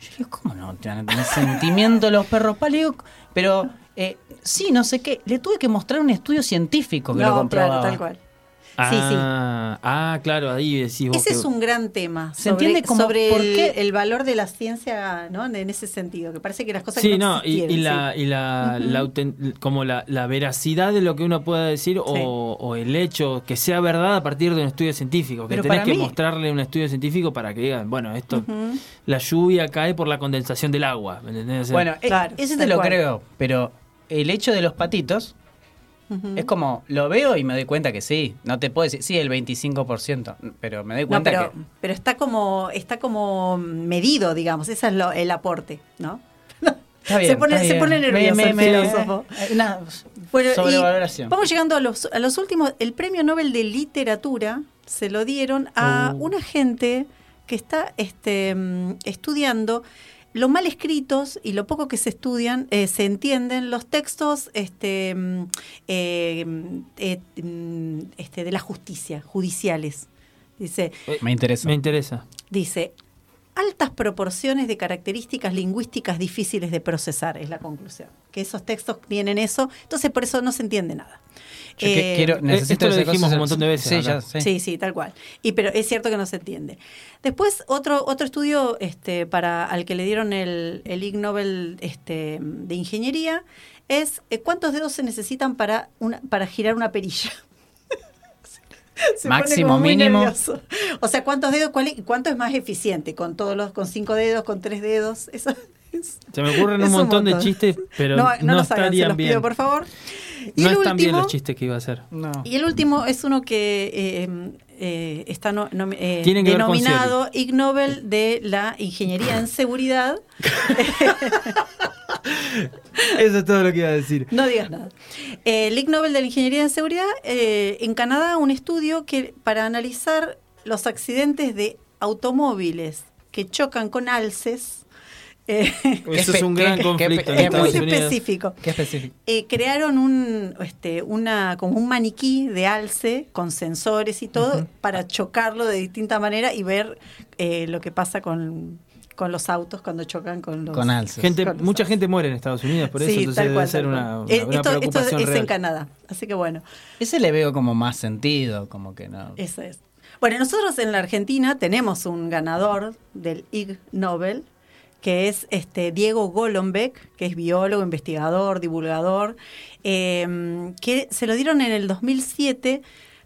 Yo digo, ¿cómo no tienen tienen sentimiento los perros? Pa, le digo, pero eh, sí, no sé qué. Le tuve que mostrar un estudio científico que lo No, comprobaba. claro, tal cual. Sí, sí. Ah, ah, claro, ahí decís vos Ese que- es un gran tema ¿Se sobre, entiende como sobre por el, qué? el valor de la ciencia ¿no? en ese sentido, que parece que las cosas Sí, que no, y, y la, sí. y la, como la, la veracidad de lo que uno pueda decir o, Sí. o el hecho que sea verdad a partir de un estudio científico. Que Pero tenés que mí- mostrarle un estudio científico para que digan, bueno, esto, la lluvia cae por la condensación del agua. ¿me entendés? O sea, Bueno, eh, Claro, ese te lo cual. creo, pero el hecho de los patitos Es como, lo veo y me doy cuenta que sí. No te puedo decir, sí, el 25%, pero me doy No, cuenta pero, que... pero está como está como medido, digamos, ese es lo- el aporte, ¿no? Está bien, se pone, está se pone Me- nervioso me- el me- filósofo. eh, Una Bueno, y sobrevaloración. vamos llegando a los, a los últimos. El premio Nobel de Literatura se lo dieron a Oh. una gente que está este, mm, estudiando lo mal escritos y lo poco que se estudian, eh, se entienden los textos este, mm, eh, eh, mm, este, de la justicia, judiciales. Dice, Me interesa. me interesa. dice, altas proporciones de características lingüísticas difíciles de procesar, es la conclusión. Que esos textos tienen eso, entonces por eso no se entiende nada. Yo que Eh, quiero, necesito esto lo dijimos un montón de veces Sí, ya. Sí, sí, tal cual. Y pero es cierto que no se entiende. Después otro otro estudio este para al que le dieron el, el Ig Nobel este de ingeniería es eh, cuántos dedos se necesitan para una para girar una perilla. Se Máximo, mínimo. nervioso. O sea, ¿cuántos dedos? Cuál, es- ¿Cuánto es más eficiente? ¿Con todos los, con cinco dedos, con tres dedos? Eso es- Se me ocurren es un montón de montón. chistes, pero no, no, no los hagan, se estarían los bien. pido, por favor. Y no el están bien los chistes que iba a hacer. No. y el último es uno que eh, eh, está no- no- eh, denominado Ig Nobel de la Ingeniería en Seguridad. Eso es todo lo que iba a decir. No digas nada. Eh, el Ig Nobel de la Ingeniería en Seguridad, eh, en Canadá, un estudio que para analizar los accidentes de automóviles que chocan con alces. Eh, Eso es un gran qué- conflicto qué- en es qué- muy Estados Unidos. específico. Qué específico. Eh, crearon un, este, una, como un maniquí de alce con sensores y todo para chocarlo de distinta manera y ver eh, lo que pasa con, con los autos cuando chocan con los Con alces. Gente, con los mucha alces. gente muere en Estados Unidos por eso, Sí, entonces tal debe cual, ser tal una, una- una esto, esto preocupación es real. en Canadá, así que bueno, Ese le veo como más sentido, como que no. eso es. Bueno, nosotros en la Argentina tenemos un ganador del Ig Nobel, que es este Diego Golombek, que es biólogo, investigador, divulgador, eh, que se lo dieron en el 2007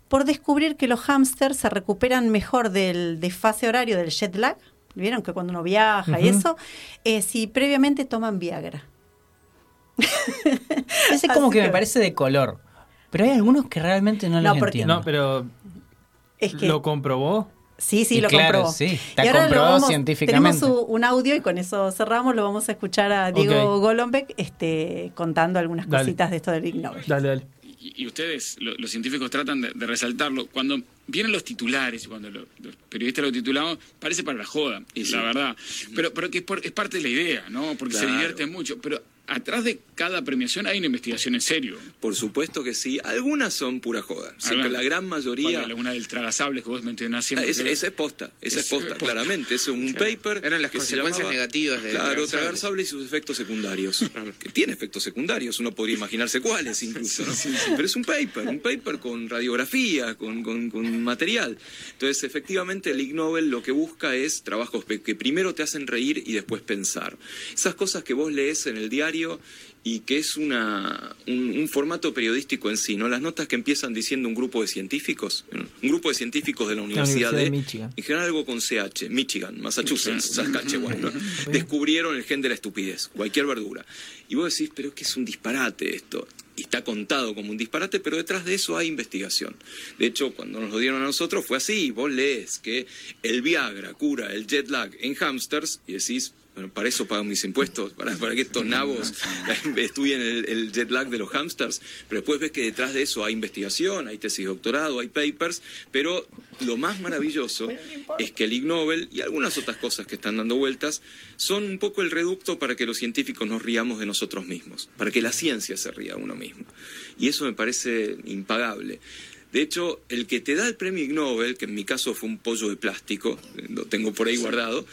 por descubrir que los hámsters se recuperan mejor del desfase horario del jet lag. ¿Vieron que cuando uno viaja y eso? Eh, si previamente toman Viagra. Ese como que me parece de color. Pero hay algunos que realmente no, porque- entiendo. No, pero Es que ¿lo comprobó? Sí, sí, Y lo claro, comprobó. sí, está y ahora lo comprobado vamos- científicamente. Tenemos un audio y con eso cerramos. Lo vamos a escuchar a Diego Ok. Golombek este, contando algunas Dale. cositas de esto del Ig Nobel. Dale, dale. y, y ustedes, lo- los científicos, tratan de, de resaltarlo. Cuando vienen los titulares y cuando lo- los periodistas lo titulamos, parece para la joda, la verdad. Pero, pero que es, por- es parte de la idea, ¿no? Porque se divierten mucho. Pero atrás de cada premiación hay una investigación en serio. Por supuesto que sí. Algunas son pura joda. Pero la gran mayoría. Bueno, Una del que vos mencionás Ah, siempre. Esa, es posta, esa es Es- posta, posta. claramente. Es un Claro. paper. Eran las que se consecuencias llamaba- negativas de Claro, tragar tragar sable. sable y sus efectos secundarios. que tiene efectos secundarios, uno podría imaginarse cuáles incluso. ¿no? Pero es un paper, un paper con radiografía, con, con- con material. Entonces, efectivamente, el Ig Nobel lo que busca es trabajos que primero te hacen reír y después pensar. Esas cosas que vos lees en el diario y que es una, un, un formato periodístico en sí, ¿no? Las notas que empiezan diciendo un grupo de científicos, un grupo de científicos de la Universidad, Universidad de de, Michigan. en general algo con CH, Michigan, Massachusetts, Saskatchewan, ¿no? descubrieron el gen de la estupidez, cualquier verdura. Y vos decís, pero es que es un disparate esto. Y está contado como un disparate, pero detrás de eso hay investigación. De hecho, cuando nos lo dieron a nosotros fue así. Vos lees que el Viagra cura el jet lag en hamsters y decís, bueno, para eso pagan mis impuestos, para, para que estos nabos estudien el, el jet lag de los hamsters. Pero después ves que detrás de eso hay investigación, hay tesis de doctorado, hay papers, pero lo más maravilloso es que el Ig Nobel y algunas otras cosas que están dando vueltas son un poco el reducto para que los científicos nos riamos de nosotros mismos, para que la ciencia se ría de uno mismo. Y eso me parece impagable. De hecho, el que te da el premio Ig Nobel, que en mi caso fue un pollo de plástico, eh, lo tengo por ahí guardado,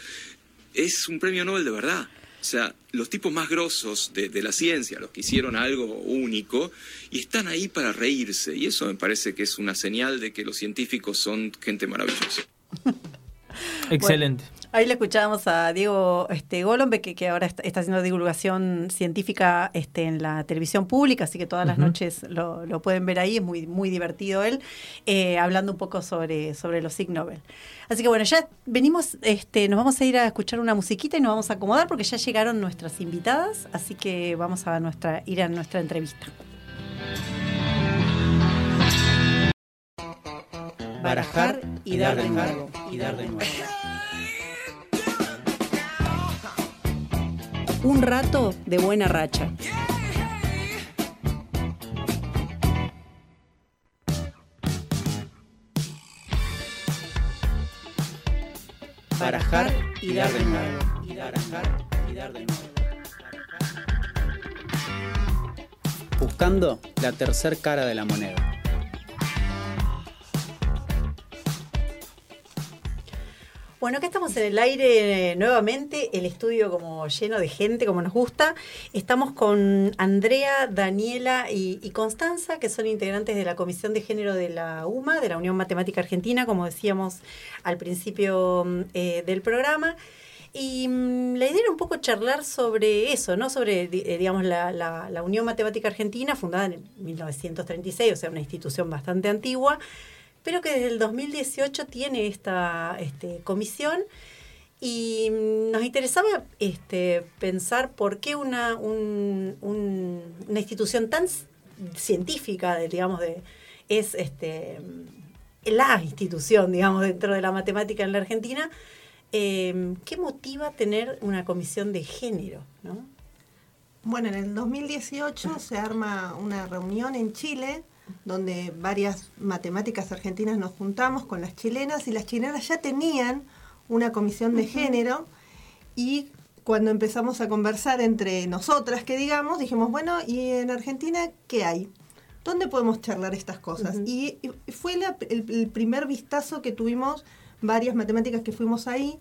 es un premio Nobel de verdad. O sea, los tipos más grosos de, de la ciencia, los que hicieron algo único, y están ahí para reírse. Y eso me parece que es una señal de que los científicos son gente maravillosa. Excelente. Ahí le escuchábamos a Diego este, Golombek, que, que ahora está, está haciendo divulgación científica este, en la televisión pública, así que todas las noches lo, lo pueden ver ahí, es muy, muy divertido él, eh, hablando un poco sobre, sobre los Ig Nobel. Así que bueno, ya venimos, este, nos vamos a ir a escuchar una musiquita y nos vamos a acomodar porque ya llegaron nuestras invitadas, así que vamos a nuestra, ir a nuestra entrevista. Barajar y dar de nuevo. Y dar de nuevo. Un rato de buena racha. Barajar y dar de nuevo. Barajar y dar de nuevo. Buscando la tercer cara de la moneda. Bueno, acá estamos en el aire nuevamente, el estudio como lleno de gente, como nos gusta. Estamos con Andrea, Daniela y, y Constanza, que son integrantes de la Comisión de Género de la UMA, de la Unión Matemática Argentina, como decíamos al principio mm, eh, del programa. Y mm, la idea era un poco charlar sobre eso, ¿no? Sobre, eh, digamos, la, la- la Unión Matemática Argentina, fundada en 1936, o sea, una institución bastante antigua, pero que desde el 2018 tiene esta este, comisión y mm, nos interesaba este, pensar por qué una, un- un- una institución tan científica, digamos, de, es este, mm, la institución, digamos, dentro de la matemática en la Argentina, eh, ¿qué motiva tener una comisión de género? ¿no? Bueno, en el 2018 se arma una reunión en Chile donde varias matemáticas argentinas nos juntamos con las chilenas y las chilenas ya tenían una comisión de género y cuando empezamos a conversar entre nosotras, que digamos, dijimos, bueno, ¿y en Argentina qué hay? ¿Dónde podemos charlar estas cosas? Y y fue la- el, el primer vistazo que tuvimos varias matemáticas que fuimos ahí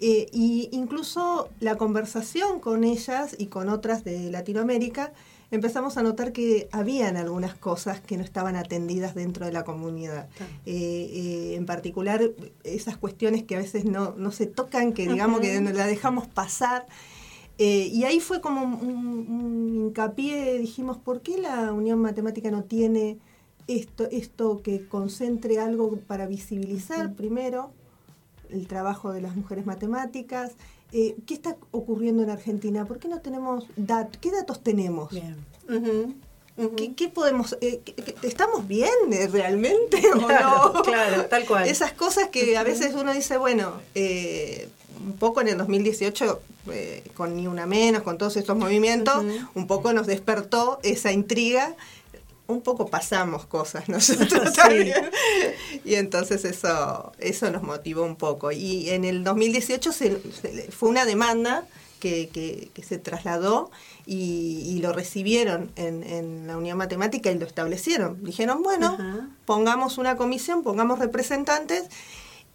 eh, y incluso la conversación con ellas y con otras de Latinoamérica, empezamos a notar que habían algunas cosas que no estaban atendidas dentro de la comunidad. Claro. Eh, eh, en particular, esas cuestiones que a veces no, no se tocan, que digamos que la dejamos pasar. Eh, y ahí fue como un, un hincapié, dijimos, ¿por qué la Unión Matemática no tiene esto, esto que concentre algo para visibilizar primero el trabajo de las mujeres matemáticas. Eh, ¿Qué está ocurriendo en Argentina? ¿Por qué no tenemos datos? ¿Qué datos tenemos? Bien. ¿Qué, qué podemos, eh, qué- qué- ¿Estamos bien eh, realmente o Claro, no? claro, tal cual. Esas cosas que a veces uno dice, bueno, eh, un poco en el 2018, eh, con Ni Una Menos, con todos estos movimientos, un poco nos despertó esa intriga. Un poco pasamos cosas nosotros también. Y entonces eso, eso nos motivó un poco. Y en el 2018 se- se- fue una demanda que, que- que se trasladó y, y lo recibieron en, en la Unión Matemática y lo establecieron. Dijeron, bueno, Ajá. pongamos una comisión, pongamos representantes.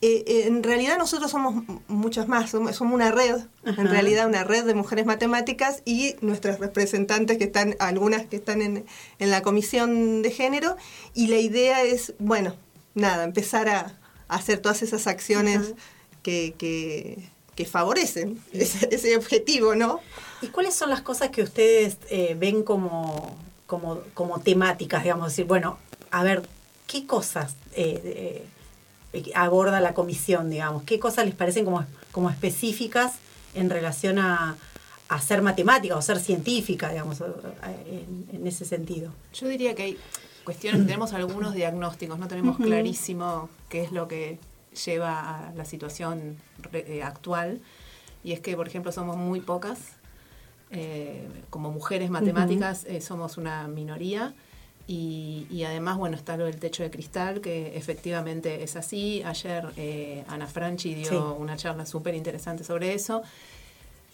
Eh, eh, en realidad nosotros somos muchas más, somos, somos una red, Ajá. en realidad una red de mujeres matemáticas y nuestras representantes que están, algunas que están en, en la comisión de género, y la idea es, bueno, nada, empezar a, a hacer todas esas acciones que, que, que favorecen ese, ese objetivo, ¿no? ¿Y cuáles son las cosas que ustedes eh, ven como, como, como temáticas, digamos? Decir, bueno, a ver, ¿qué cosas eh, aborda la comisión, digamos? ¿Qué cosas les parecen como, como específicas en relación a, a ser matemática o ser científica, digamos, en, en ese sentido? Yo diría que hay cuestiones, tenemos algunos diagnósticos, no tenemos clarísimo qué es lo que lleva a la situación re- eh, actual. Y es que, por ejemplo, somos muy pocas. eh, como mujeres matemáticas eh, somos una minoría. Y, y además, bueno, está lo del techo de cristal, que efectivamente es así. Ayer eh, Ana Franchi dio Sí. una charla súper interesante sobre eso.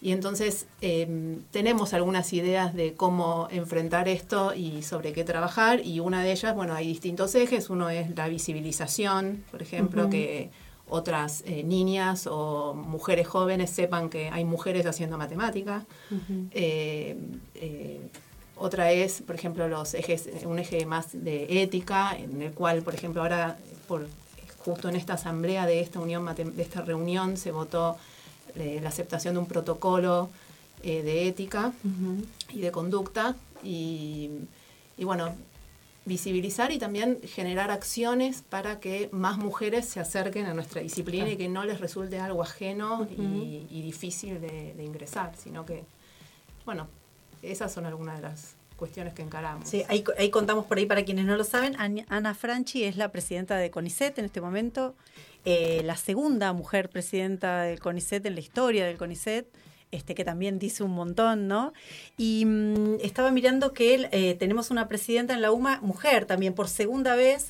Y entonces eh, tenemos algunas ideas de cómo enfrentar esto y sobre qué trabajar. Y una de ellas, bueno, hay distintos ejes. Uno es la visibilización, por ejemplo, que otras eh, niñas o mujeres jóvenes sepan que hay mujeres haciendo matemática. Otra es, por ejemplo, los ejes, un eje más de ética, en el cual, por ejemplo, ahora, por, justo en esta asamblea de esta unión, de esta reunión, se votó eh, la aceptación de un protocolo eh, de ética y de conducta. Y, y bueno, visibilizar y también generar acciones para que más mujeres se acerquen a nuestra disciplina y que no les resulte algo ajeno y, y difícil de, de ingresar, sino que, bueno, esas son algunas de las cuestiones que encaramos. Sí, ahí, contamos por ahí para quienes no lo saben. Ana Franchi es la presidenta de CONICET en este momento, eh, la segunda mujer presidenta del CONICET en la historia del CONICET. Este, que también dice un montón, ¿no? Y mm, estaba mirando que eh, tenemos una presidenta en la UMA, mujer también, por segunda vez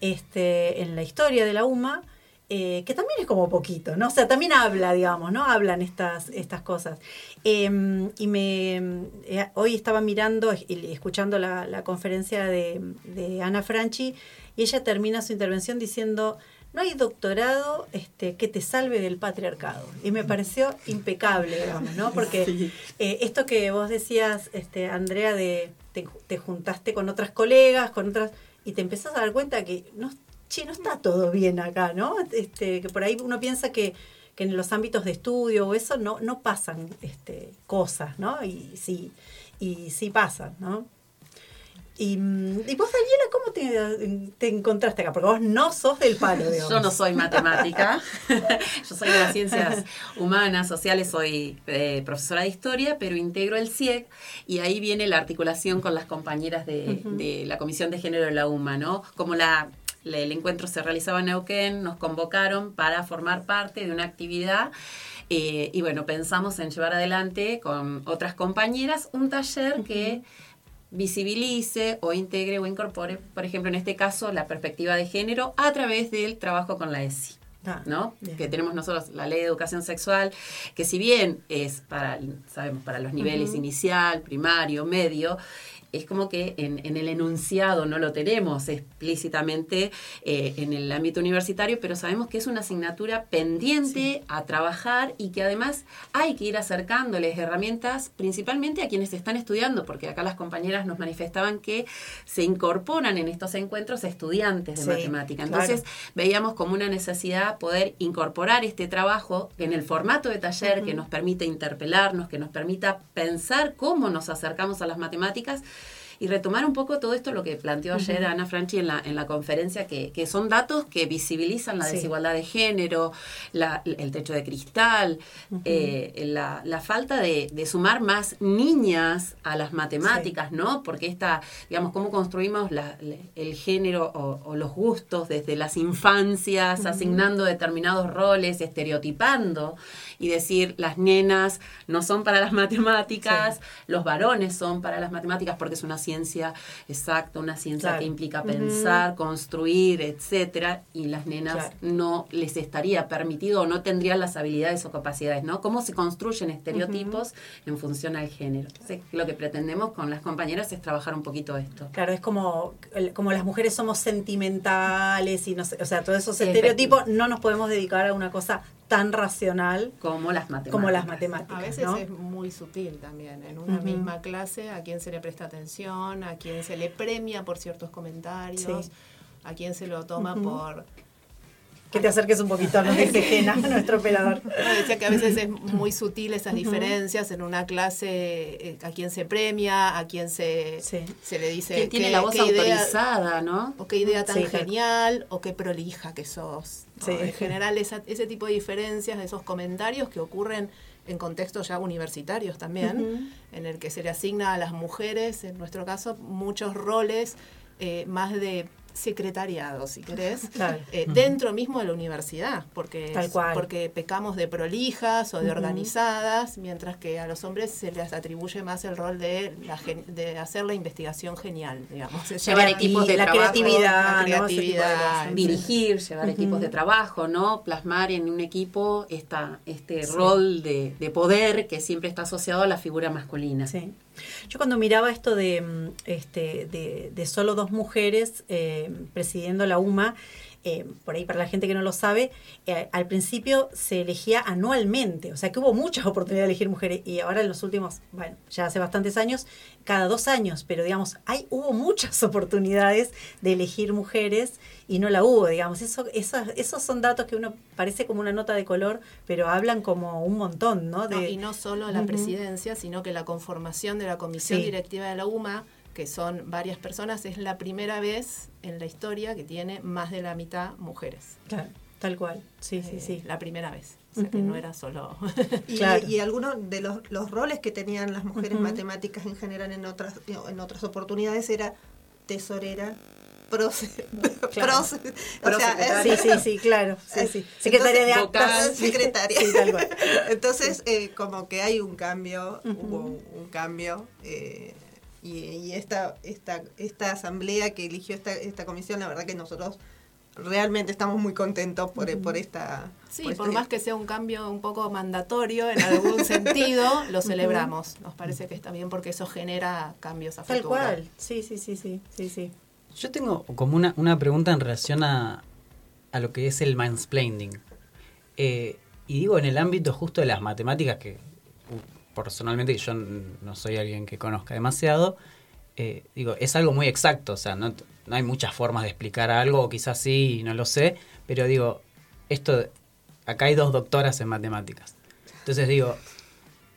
este, en la historia de la UMA, eh, que también es como poquito, ¿no? O sea, también habla, digamos, ¿no? Hablan estas, estas cosas. Eh, y me eh, hoy estaba mirando y escuchando la, la conferencia de, de Ana Franchi y ella termina su intervención diciendo no hay doctorado este, que te salve del patriarcado. Y me pareció impecable, digamos, ¿no? Porque eh, esto que vos decías, este, Andrea, de te, te juntaste con otras colegas, con otras, y te empezás a dar cuenta que no, che, no está todo bien acá, ¿no? Este, que por ahí uno piensa que, que en los ámbitos de estudio o eso no, no pasan este, cosas, ¿no? Y sí, y sí pasan, ¿no? Y, mm, y vos, Daniela, ¿cómo te, te encontraste acá? Porque vos no sos del palo, digamos. Yo no soy matemática, yo soy de las ciencias humanas, sociales, soy eh, profesora de historia, pero integro el CIEC y ahí viene la articulación con las compañeras de, la Comisión de Género de la UMA, ¿no? Como la- el encuentro se realizaba en Neuquén, nos convocaron para formar parte de una actividad eh, y bueno, pensamos en llevar adelante con otras compañeras un taller que visibilice o integre o incorpore, por ejemplo, en este caso, la perspectiva de género a través del trabajo con la ESI. Ah, ¿no? bien. Que tenemos nosotros la ley de educación sexual, que si bien es para, sabemos, para los niveles inicial, primario, medio, es como que en, en el enunciado no lo tenemos explícitamente eh, en el ámbito universitario, pero sabemos que es una asignatura pendiente a trabajar y que además hay que ir acercándoles herramientas principalmente a quienes están estudiando, porque acá las compañeras nos manifestaban que se incorporan en estos encuentros estudiantes de Sí, matemática. claro. Entonces veíamos como una necesidad poder incorporar este trabajo en el formato de taller que nos permita interpelarnos, que nos permita pensar cómo nos acercamos a las matemáticas y retomar un poco todo esto lo que planteó ayer. Ana Franchi en la, en la conferencia, que, que son datos que visibilizan la Sí. desigualdad de género, la- el techo de cristal, eh, la, la falta de, de sumar más niñas a las matemáticas, ¿no? Porque esta, digamos, cómo construimos la- el género o, o los gustos desde las infancias, asignando determinados roles, estereotipando y decir las nenas no son para las matemáticas, los varones son para las matemáticas porque es una ciencia exacta, una ciencia Claro. que implica pensar, construir, etcétera, y las nenas Claro. no les estaría permitido o no tendrían las habilidades o capacidades, ¿no? ¿Cómo se construyen estereotipos en función al género? Entonces, lo que pretendemos con las compañeras es trabajar un poquito esto. Claro, es como, como las mujeres somos sentimentales y no sé, o sea, todos esos estereotipos, no nos podemos dedicar a una cosa tan racional como las matemáticas. Como las matemáticas A veces ¿no? es muy sutil también. En una misma clase, a quién se le presta atención, a quién se le premia por ciertos comentarios, Sí. a quién se lo toma por... Que te acerques un poquito, nos dice Gena, nuestro operador. No, decía que a veces es muy sutil esas diferencias en una clase, eh, a quién se premia, a quién se, se le dice... ¿Quién tiene qué- la voz qué idea- autorizada, no? O qué idea tan Sí, claro. genial, o qué prolija que sos. ¿no? Sí. En general, esa- ese tipo de diferencias, esos comentarios que ocurren en contextos ya universitarios también, en el que se le asigna a las mujeres, en nuestro caso, muchos roles eh, más de secretariado, si querés, Claro. eh, dentro mismo de la universidad, porque, Tal cual. porque pecamos de prolijas o de organizadas, mientras que a los hombres se les atribuye más el rol de, la gen- de hacer la investigación genial, digamos. Llevar equipos de la trabajo, creatividad, la creatividad, dirigir, llevar equipos de trabajo, ¿no? Plasmar en un equipo esta, este Sí. rol de, de poder que siempre está asociado a la figura masculina. Sí. Yo cuando miraba esto de, mm, este, de, de solo dos mujeres eh, presidiendo la UMA, eh, por ahí para la gente que no lo sabe, eh, al principio se elegía anualmente, o sea que hubo muchas oportunidades de elegir mujeres y ahora en los últimos, bueno, ya hace bastantes años, cada dos años, pero digamos, hay, hubo muchas oportunidades de elegir mujeres y no la hubo, digamos, eso, esas- esos son datos que uno parece como una nota de color, pero hablan como un montón, ¿no? Y no solo la presidencia, sino que la conformación de la comisión Sí. directiva de la UMA, que son varias personas, es la primera vez en la historia que tiene más de la mitad mujeres. Claro, tal cual, sí, sí, Eh, sí. La primera vez. O sea que no era solo. Y, Claro. y algunos de los, los roles que tenían las mujeres matemáticas en general en otras en otras oportunidades era tesorera, proce, Claro. proce- o sea, Sí, sí, sí, claro. Sí, sí. Secretaria de actas. vocal, secretaria. Sí, tal cual. Entonces, eh, como que hay un cambio, hubo un, un cambio. eh, y, y esta, esta, esta asamblea que eligió esta, esta comisión, la verdad que nosotros realmente estamos muy contentos por, por esta... Sí, por por este- más que sea un cambio un poco mandatorio en algún sentido, lo celebramos. Nos parece que está bien porque eso genera cambios a Tal futuro. cual. Sí, sí, sí, sí, sí, sí. Yo tengo como una, una pregunta en relación a, a lo que es el mansplaining. Eh, y digo en el ámbito justo de las matemáticas, que personalmente yo n- no soy alguien que conozca demasiado, eh, digo, es algo muy exacto, o sea, no, hay muchas formas de explicar algo, o quizás sí, no lo sé, pero digo, esto, acá hay dos doctoras en matemáticas. Entonces digo,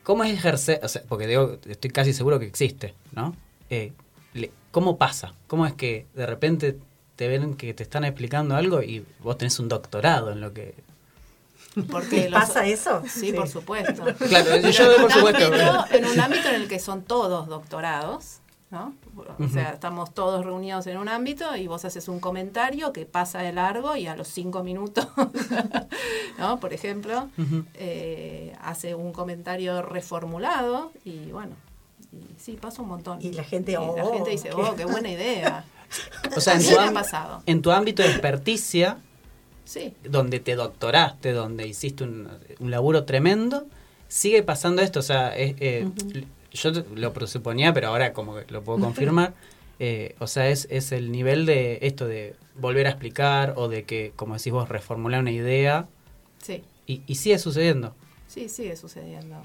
¿cómo es ejercer? O sea, porque digo, estoy casi seguro que existe, ¿no? Eh, ¿Cómo pasa? ¿Cómo es que de repente te ven que te están explicando algo y vos tenés un doctorado en lo que... Porque ¿Les los- pasa eso? Sí, Sí. por supuesto. Claro, yo en por un supuesto. ámbito- en un ámbito en el que son todos doctorados, ¿no? O sea, estamos todos reunidos en un ámbito y vos haces un comentario que pasa de largo y a los cinco minutos, ¿no? Por ejemplo, eh, hace un comentario reformulado y bueno, y sí, pasa un montón. Y la gente, Y la oh, gente dice, qué- oh, qué buena idea. O sea, en tu, ha pasado. en tu ámbito de experticia, Sí. donde te doctoraste, donde hiciste un, un laburo tremendo, sigue pasando esto. O sea, es- eh, yo lo presuponía, pero ahora como que lo puedo confirmar. Eh, o sea, es, es el nivel de esto de volver a explicar o de que, como decís vos, reformular una idea Sí, y, y sigue sucediendo. Sí, sigue sucediendo.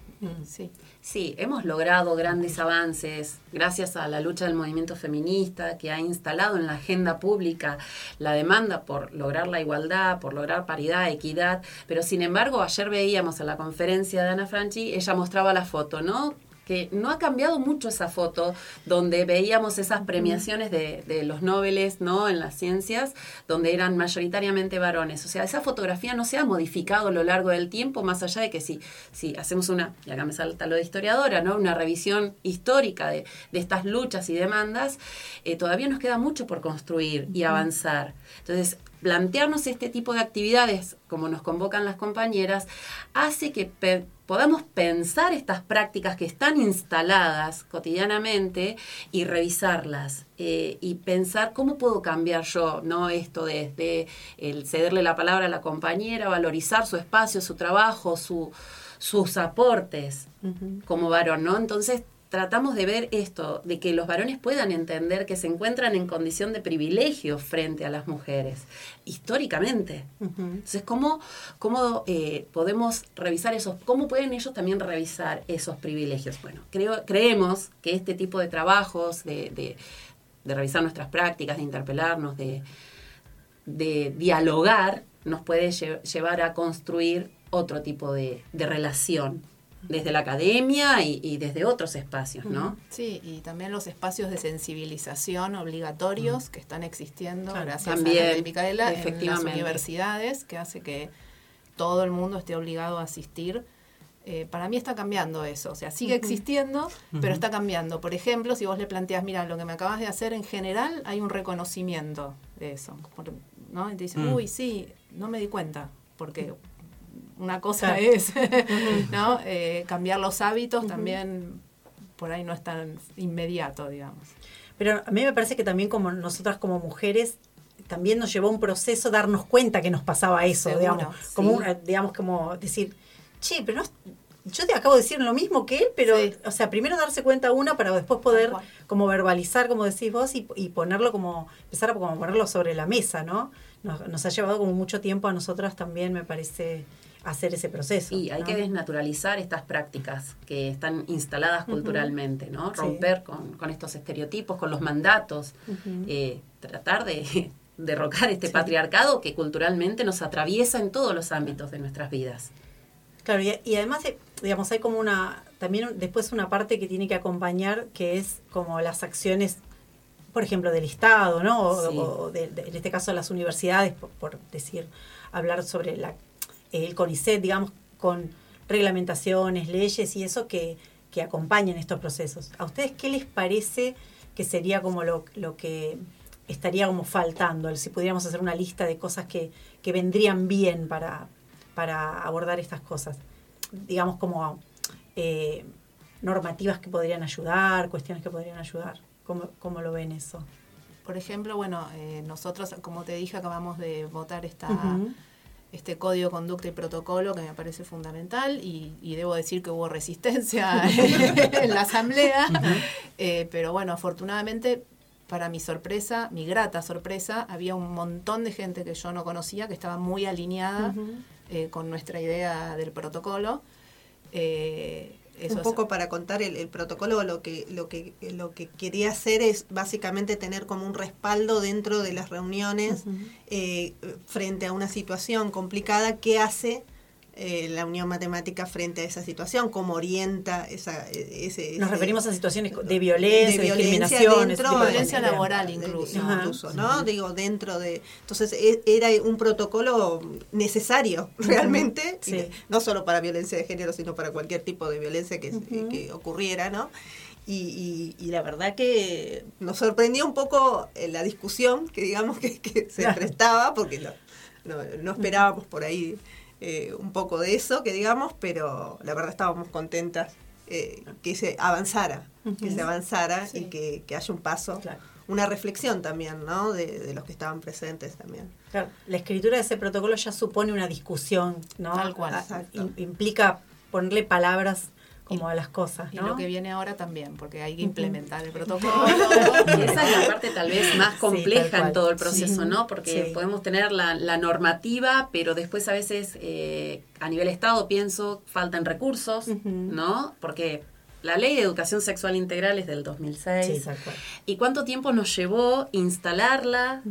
Sí. Sí, hemos logrado grandes avances gracias a la lucha del movimiento feminista que ha instalado en la agenda pública la demanda por lograr la igualdad, por lograr paridad, equidad, pero sin embargo ayer veíamos en la conferencia de Ana Franchi, ella mostraba la foto, ¿no? Que no ha cambiado mucho esa foto donde veíamos esas premiaciones de, de los Nobeles, ¿no? En las ciencias, donde eran mayoritariamente varones. O sea, esa fotografía no se ha modificado a lo largo del tiempo, más allá de que si, si hacemos una, y acá me salta lo de historiadora, ¿no? Una revisión histórica de, de estas luchas y demandas, eh, todavía nos queda mucho por construir y avanzar. Entonces, plantearnos este tipo de actividades, como nos convocan las compañeras, hace que podamos pensar estas prácticas que están instaladas cotidianamente y revisarlas eh, y pensar cómo puedo cambiar yo, ¿no? Esto desde el cederle la palabra a la compañera, valorizar su espacio, su trabajo, su, sus aportes como varón, ¿no? Entonces tratamos de ver esto, de que los varones puedan entender que se encuentran en condición de privilegio frente a las mujeres, históricamente. Entonces, ¿cómo, cómo eh, podemos revisar esos, cómo pueden ellos también revisar esos privilegios? Bueno, creo, creemos que este tipo de trabajos, de, de- de revisar nuestras prácticas, de interpelarnos, de, de dialogar, nos puede lle- llevar a construir otro tipo de, de relación desde la academia y, y desde otros espacios, ¿no? Sí, y también los espacios de sensibilización obligatorios que están existiendo Claro. gracias También, a la Micaela en las universidades, que hace que todo el mundo esté obligado a asistir. Eh, para mí está cambiando eso, o sea, sigue existiendo, pero está cambiando. Por ejemplo, si vos le planteas, mira, lo que me acabas de hacer en general, hay un reconocimiento de eso, ¿no? Y te dicen, Mm. uy, sí, no me di cuenta, porque una cosa Claro. es, ¿no? Eh, cambiar los hábitos también por ahí no es tan inmediato, digamos. Pero a mí me parece que también como nosotras como mujeres también nos llevó un proceso darnos cuenta que nos pasaba eso, Seguro, digamos, como una- digamos como decir, che, pero no, yo te acabo de decir lo mismo que él, pero o sea, primero darse cuenta una para después poder como verbalizar, como decís vos, y, y ponerlo como, empezar a como ponerlo sobre la mesa, ¿no? Nos, nos ha llevado como mucho tiempo a nosotras también, me parece, hacer ese proceso. Y hay ¿no? que desnaturalizar estas prácticas que están instaladas culturalmente, ¿no? Sí. Romper con, con estos estereotipos, con los mandatos, eh, tratar de derrocar este Sí. patriarcado que culturalmente nos atraviesa en todos los ámbitos de nuestras vidas. Claro, y, y además, eh, digamos, hay como una, también después una parte que tiene que acompañar, que es como las acciones, por ejemplo, del Estado, ¿no? O, Sí. o de- de- en este caso las universidades, por, por decir, hablar sobre la, el CONICET, digamos, con reglamentaciones, leyes y eso que, que acompañen estos procesos. ¿A ustedes qué les parece que sería como lo, lo que estaría como faltando? Si pudiéramos hacer una lista de cosas que, que vendrían bien para, para abordar estas cosas. Digamos como eh, normativas que podrían ayudar, cuestiones que podrían ayudar. ¿Cómo, cómo lo ven eso? Por ejemplo, bueno, eh, nosotros, como te dije, acabamos de votar esta. Este código de conducta y protocolo que me parece fundamental y, y debo decir que hubo resistencia en la asamblea, Eh, pero bueno, afortunadamente, para mi sorpresa, mi grata sorpresa, había un montón de gente que yo no conocía que estaba muy alineada eh, con nuestra idea del protocolo. Eh, eso un es- poco para contar el, el protocolo lo que lo que lo que quería hacer es básicamente tener como un respaldo dentro de las reuniones eh, frente a una situación complicada que hace eh, la Unión Matemática frente a esa situación, cómo orienta esa, ese, Nos referimos a situaciones de violencia, de violencia discriminación, dentro de Violencia laboral incluso. Incluso, ¿no? Digo, dentro de... Entonces, e- era un protocolo necesario, realmente, Sí. y no solo para violencia de género, sino para cualquier tipo de violencia que, que ocurriera, ¿no? Y, y- y la verdad que nos sorprendió un poco eh, la discusión que digamos que, que se prestaba, porque no, no, no esperábamos por ahí eh, un poco de eso, que digamos, pero la verdad estábamos contentas eh, que se avanzara, que Ujú. se avanzara Sí. y que, que haya un paso, Claro. una reflexión también, ¿no? De, de los que estaban presentes también. Claro, la escritura de ese protocolo ya supone una discusión, ¿no? Tal cual. Ah, implica ponerle palabras como a las cosas, Y ¿no? lo que viene ahora también, porque hay que implementar el protocolo. Y esa es la parte tal vez más compleja en todo el proceso, Sí. ¿no? Porque Sí. podemos tener la, la normativa, pero después a veces eh, a nivel Estado pienso faltan recursos. ¿no? Porque la ley de educación sexual integral es del 2006. Sí. ¿Y cuánto tiempo nos llevó instalarla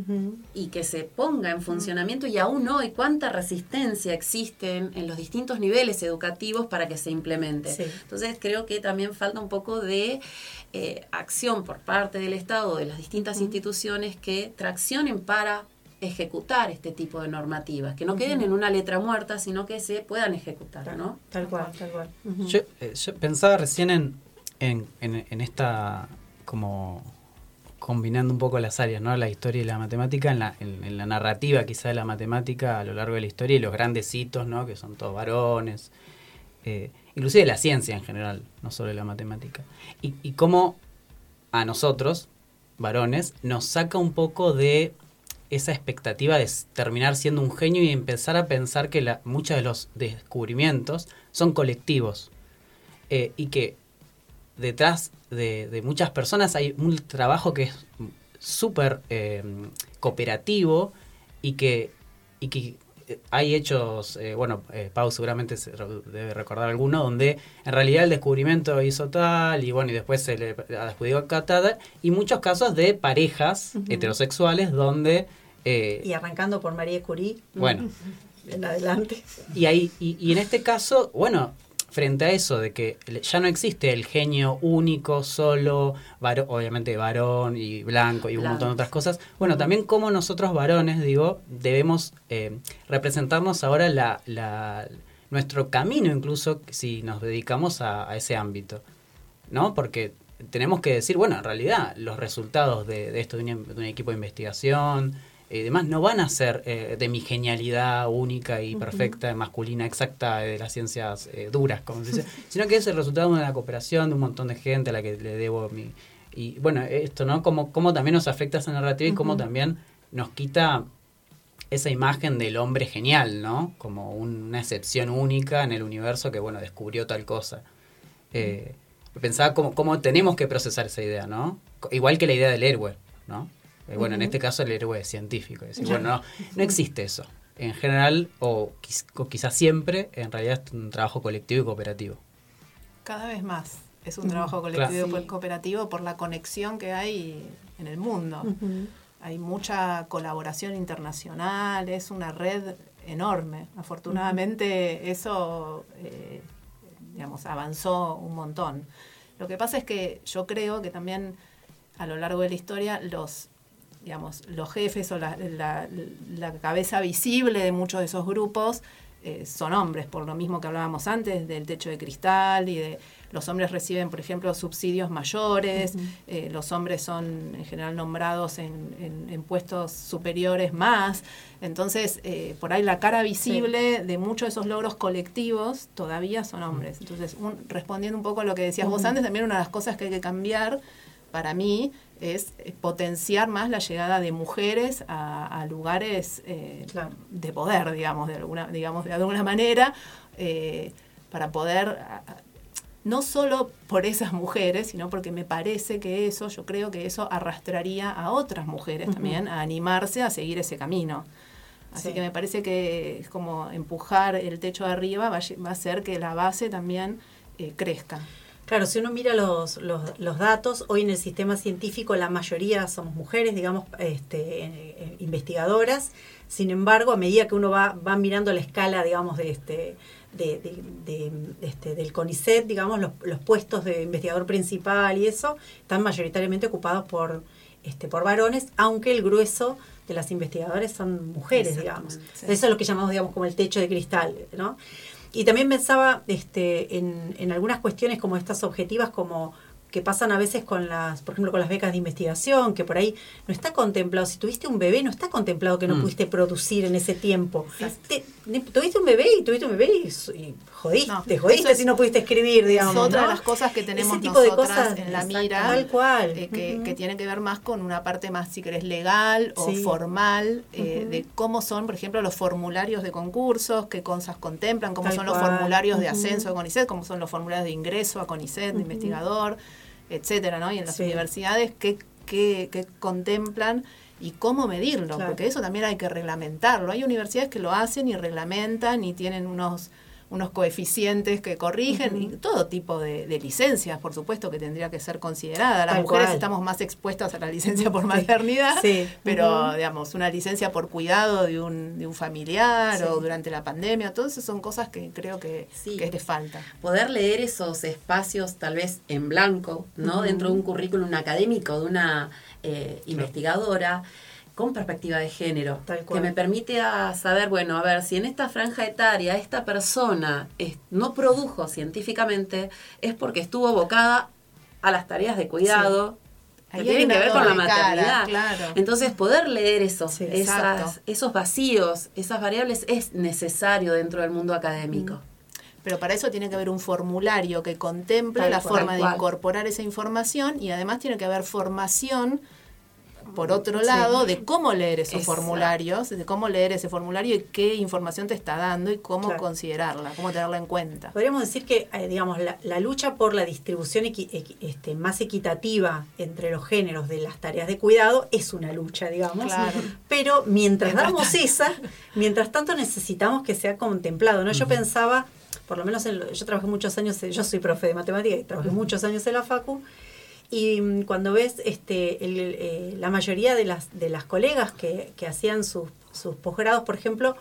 y que se ponga en funcionamiento? Y aún hoy, ¿cuánta resistencia existe en, en los distintos niveles educativos para que se implemente? Sí. Entonces creo que también falta un poco de eh, acción por parte del Estado, de las distintas instituciones que traccionen para ejecutar este tipo de normativas, que no queden en una letra muerta, sino que se puedan ejecutar, ¿no? Tal cual, tal cual. Yo, eh, yo pensaba recién en, en, en- en esta, como combinando un poco las áreas, ¿no? La historia y la matemática, en la, en, en la narrativa quizá de la matemática a lo largo de la historia y los grandes hitos, ¿no? Que son todos varones, eh, inclusive la ciencia en general, no solo la matemática. Y, y cómo a nosotros, varones, nos saca un poco de esa expectativa de terminar siendo un genio y empezar a pensar que la, muchos de los descubrimientos son colectivos eh, y que detrás de, muchas personas hay un trabajo que es súper eh, cooperativo y que, y que hay hechos, eh, bueno, eh, Pau seguramente se debe recordar alguno, donde en realidad el descubrimiento hizo tal y bueno, y después se le adjudicó a tal, y muchos casos de parejas heterosexuales donde... eh, Y arrancando por María Curie. Bueno. En adelante. y, ahí, y, y en este caso, bueno, frente a eso de que ya no existe el genio único, solo, varo- obviamente varón y blanco y un Blanco. montón de otras cosas, bueno, también como nosotros varones, digo, debemos eh, representarnos ahora la, la, nuestro camino, incluso si nos dedicamos a, a ese ámbito, ¿no? Porque tenemos que decir, bueno, en realidad los resultados de, de esto, de un, de un equipo de investigación y demás, no van a ser eh, de mi genialidad única y perfecta, masculina, exacta, de las ciencias eh, duras, como se dice, sino que es el resultado de una cooperación de un montón de gente a la que le debo mi... Y bueno, esto, ¿no? Cómo, cómo también nos afecta esa narrativa y cómo también nos quita esa imagen del hombre genial, ¿no? Como una excepción única en el universo que, bueno, descubrió tal cosa. Eh, pensaba cómo, cómo tenemos que procesar esa idea, ¿no? Igual que la idea del héroe, ¿no? Eh, bueno, en este caso el héroe es científico. Es decir, bueno, no, no existe eso. En general, o, quiz- o quizás siempre, en realidad es un trabajo colectivo y cooperativo. Cada vez más es un trabajo colectivo y cooperativo por la conexión que hay en el mundo. Hay mucha colaboración internacional, es una red enorme. Afortunadamente eso eh, digamos, avanzó un montón. Lo que pasa es que yo creo que también a lo largo de la historia los digamos, los jefes o la, la- la cabeza visible de muchos de esos grupos eh, son hombres, por lo mismo que hablábamos antes del techo de cristal y de los hombres reciben, por ejemplo, subsidios mayores, eh, los hombres son en general nombrados en, en- en puestos superiores más. Entonces, eh, por ahí la cara visible de muchos de esos logros colectivos todavía son hombres. Entonces, un- respondiendo un poco a lo que decías vos antes, también una de las cosas que hay que cambiar para mí es eh, potenciar más la llegada de mujeres a, a lugares eh, de poder, digamos, de alguna, digamos, de alguna manera, eh, para poder, no solo por esas mujeres, sino porque me parece que eso, yo creo que eso arrastraría a otras mujeres también a animarse a seguir ese camino. Así Sí. que me parece que es como empujar el techo arriba va a, lle- va a hacer que la base también eh, crezca. Claro, si uno mira los, los, los datos, hoy en el sistema científico la mayoría somos mujeres, digamos, este, investigadoras. Sin embargo, a medida que uno va, va mirando la escala, digamos, de este, de, de- de, este, del CONICET, digamos, los, los puestos de investigador principal y eso, están mayoritariamente ocupados por, este, por varones, aunque el grueso de las investigadoras son mujeres, digamos. Sí. Eso es lo que llamamos, digamos, como el techo de cristal, ¿no? Y también pensaba este, en, en algunas cuestiones como estas objetivas, como que pasan a veces con las, por ejemplo, con las becas de investigación, que por ahí no está contemplado. Si tuviste un bebé, no está contemplado que no Mm. pudiste producir en ese tiempo. Te- tuviste un bebé y tuviste un bebé y, jodiste, No, te jodiste es- si no pudiste escribir, digamos. es otra ¿no? de las cosas que tenemos tipo de nosotras cosas, en la mira, Tal cual. eh, que, que tiene que ver más con una parte más, si querés, legal o Sí. formal, eh, de cómo son, por ejemplo, los formularios de concursos, qué cosas contemplan, cómo Tal son los formularios de ascenso a CONICET, cómo son los formularios de ingreso a CONICET, de investigador, etcétera, ¿no? Y en las Sí. universidades, qué, qué, qué contemplan y cómo medirlo, Claro. porque eso también hay que reglamentarlo. Hay universidades que lo hacen y reglamentan y tienen unos unos coeficientes que corrigen y todo tipo de, de licencias, por supuesto, que tendría que ser considerada. Las Tal mujeres cual. estamos más expuestas a la licencia por maternidad, Sí. pero digamos, una licencia por cuidado de un, de un familiar Sí. o durante la pandemia, todo eso son cosas que creo que, que les falta. poder leer esos espacios tal vez en blanco, ¿no? Dentro de un currículum académico de una eh, investigadora con perspectiva de género, que cual. me permite a saber, bueno, a ver, si en esta franja etaria esta persona es- no produjo científicamente, es porque estuvo abocada a las tareas de cuidado que Ahí tienen que ver con la cara, maternidad. claro. Entonces, poder leer esos, esas, esos vacíos, esas variables, es necesario dentro del mundo académico. Pero para eso tiene que haber un formulario que contemple Tal la cual. forma de incorporar esa información y además tiene que haber formación por otro Sí. lado de cómo leer esos Exacto. formularios, de cómo leer ese formulario y qué información te está dando y cómo Claro. considerarla, cómo tenerla en cuenta. Podríamos decir que, eh, digamos, la, la lucha por la distribución equi- equi- este, más equitativa entre los géneros de las tareas de cuidado es una lucha, digamos. Claro. Pero mientras damos esa, mientras tanto necesitamos que sea contemplado. ¿no? Yo pensaba, por lo menos en yo trabajé muchos años, en- yo soy profe de matemática y trabajé muchos años en la Facu. Y mm, cuando ves este, el- eh, la mayoría de las, de las colegas que, que hacían sus, sus posgrados, por ejemplo,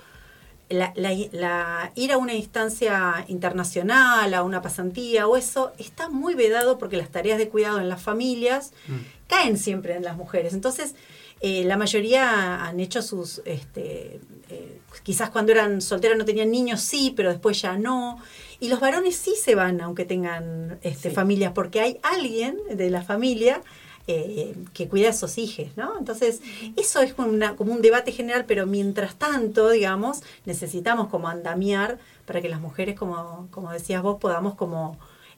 la, la- la- ir a una instancia internacional, a una pasantía o eso, está muy vedado porque las tareas de cuidado en las familias caen siempre en las mujeres. Entonces, eh, la mayoría han hecho sus, este, eh, quizás cuando eran solteras no tenían niños, sí, pero después ya no. Y los varones sí se van, aunque tengan este, familias, porque hay alguien de la familia eh, que cuida a esos hijos, ¿no? Entonces, eso es como, una- como un debate general, pero mientras tanto, digamos, necesitamos como andamiar para que las mujeres, como, como decías vos, podamos como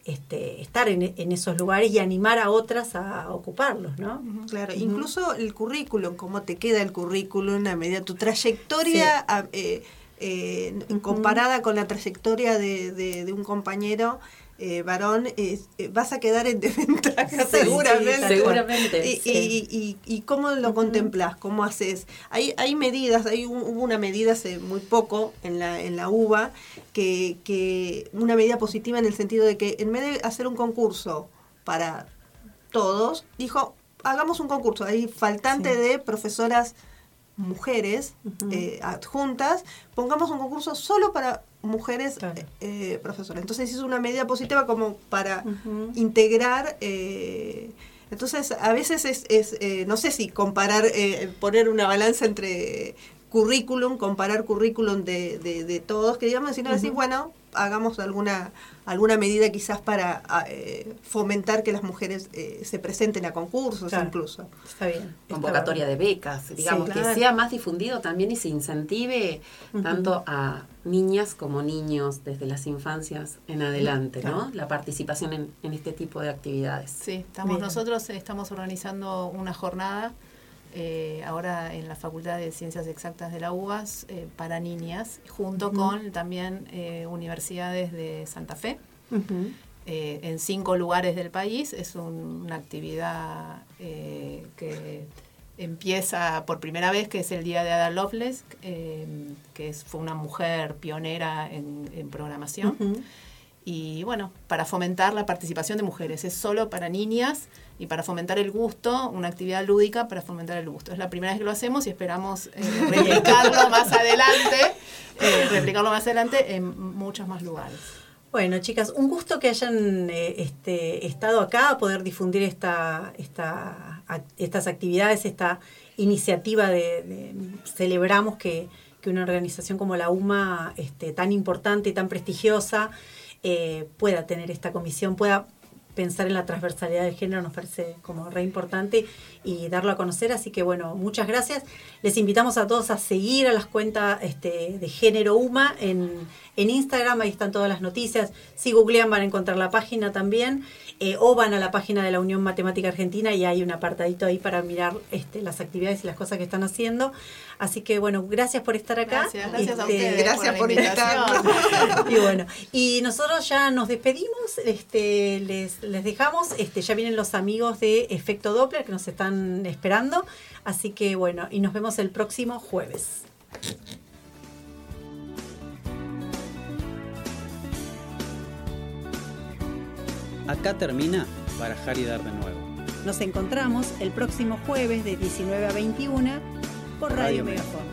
este, estar en, en esos lugares y animar a otras a ocuparlos, ¿no? Claro, incluso el currículum, cómo te queda el currículum a medida tu trayectoria a- eh, eh, comparada con la trayectoria de, de- de un compañero eh, varón, eh, vas a quedar en desventaja Sí, seguramente. sí, seguramente, Y, sí. y- y- y cómo lo contemplas? ¿Cómo haces? Hay, hay medidas, hay un- hubo una medida hace muy poco en la, en la UBA, que, que una medida positiva en el sentido de que en vez de hacer un concurso para todos, dijo, hagamos un concurso. Hay faltante de profesoras mujeres eh, adjuntas, pongamos un concurso solo para mujeres eh, profesoras. Entonces hizo una medida positiva como para integrar... eh, entonces, a veces es, es, eh, no sé si comparar, eh, poner una balanza entre currículum, comparar currículum de, de, de todos, que digamos, sino decir, bueno, hagamos alguna alguna medida quizás para ah, eh, fomentar que las mujeres eh, se presenten a concursos Claro. incluso. Está bien. convocatoria de becas, digamos, Sí, que sea más difundido también y se incentive tanto a niñas como niños desde las infancias en adelante, ¿no? La participación en, en este tipo de actividades. Sí, estamos Bien. nosotros estamos organizando una jornada eh, ahora en la Facultad de Ciencias Exactas de la UBAS eh, para niñas, junto Ujú. con también eh, universidades de Santa Fe. Ujú. eh, en cinco lugares del país. Es un- una actividad eh, que empieza por primera vez, que es el Día de Ada Lovelace, eh, que es, fue una mujer pionera en, en programación. Ujú. Y bueno, para fomentar la participación de mujeres, es solo para niñas y para fomentar el gusto, una actividad lúdica para fomentar el gusto. Es la primera vez que lo hacemos y esperamos eh, replicarlo más adelante, eh, replicarlo más adelante en muchos más lugares. Bueno, chicas, un gusto que hayan eh, este, estado acá, poder difundir esta, esta, estas actividades, esta iniciativa de, de- celebramos que, que una organización como la UMA, este, tan importante y tan prestigiosa, pueda tener esta comisión, pueda pensar en la transversalidad del género, nos parece como re importante y darlo a conocer. Así que bueno, muchas gracias. Les invitamos a todos a seguir a las cuentas este, de Género UMA en, en Instagram, ahí están todas las noticias. Si googlean van a encontrar la página también. eh, o van a la página de la Unión Matemática Argentina y hay un apartadito ahí para mirar este, las actividades y las cosas que están haciendo. Así que bueno, gracias por estar acá. Gracias, gracias a Este, ustedes gracias por por la invitación. y bueno, y nosotros ya nos despedimos, este, les, les dejamos, este, ya vienen los amigos de Efecto Doppler que nos están esperando. Así que bueno, y nos vemos el próximo jueves. Acá termina Barajar y Dar de nuevo. Nos encontramos el próximo jueves de 19 a 21 por Radio, Radio Megafon.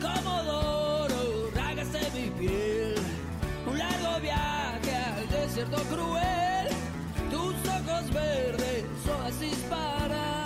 Comodoro, rágase mi piel, un largo viaje al desierto cruel, tus ojos verdes. fazes parar.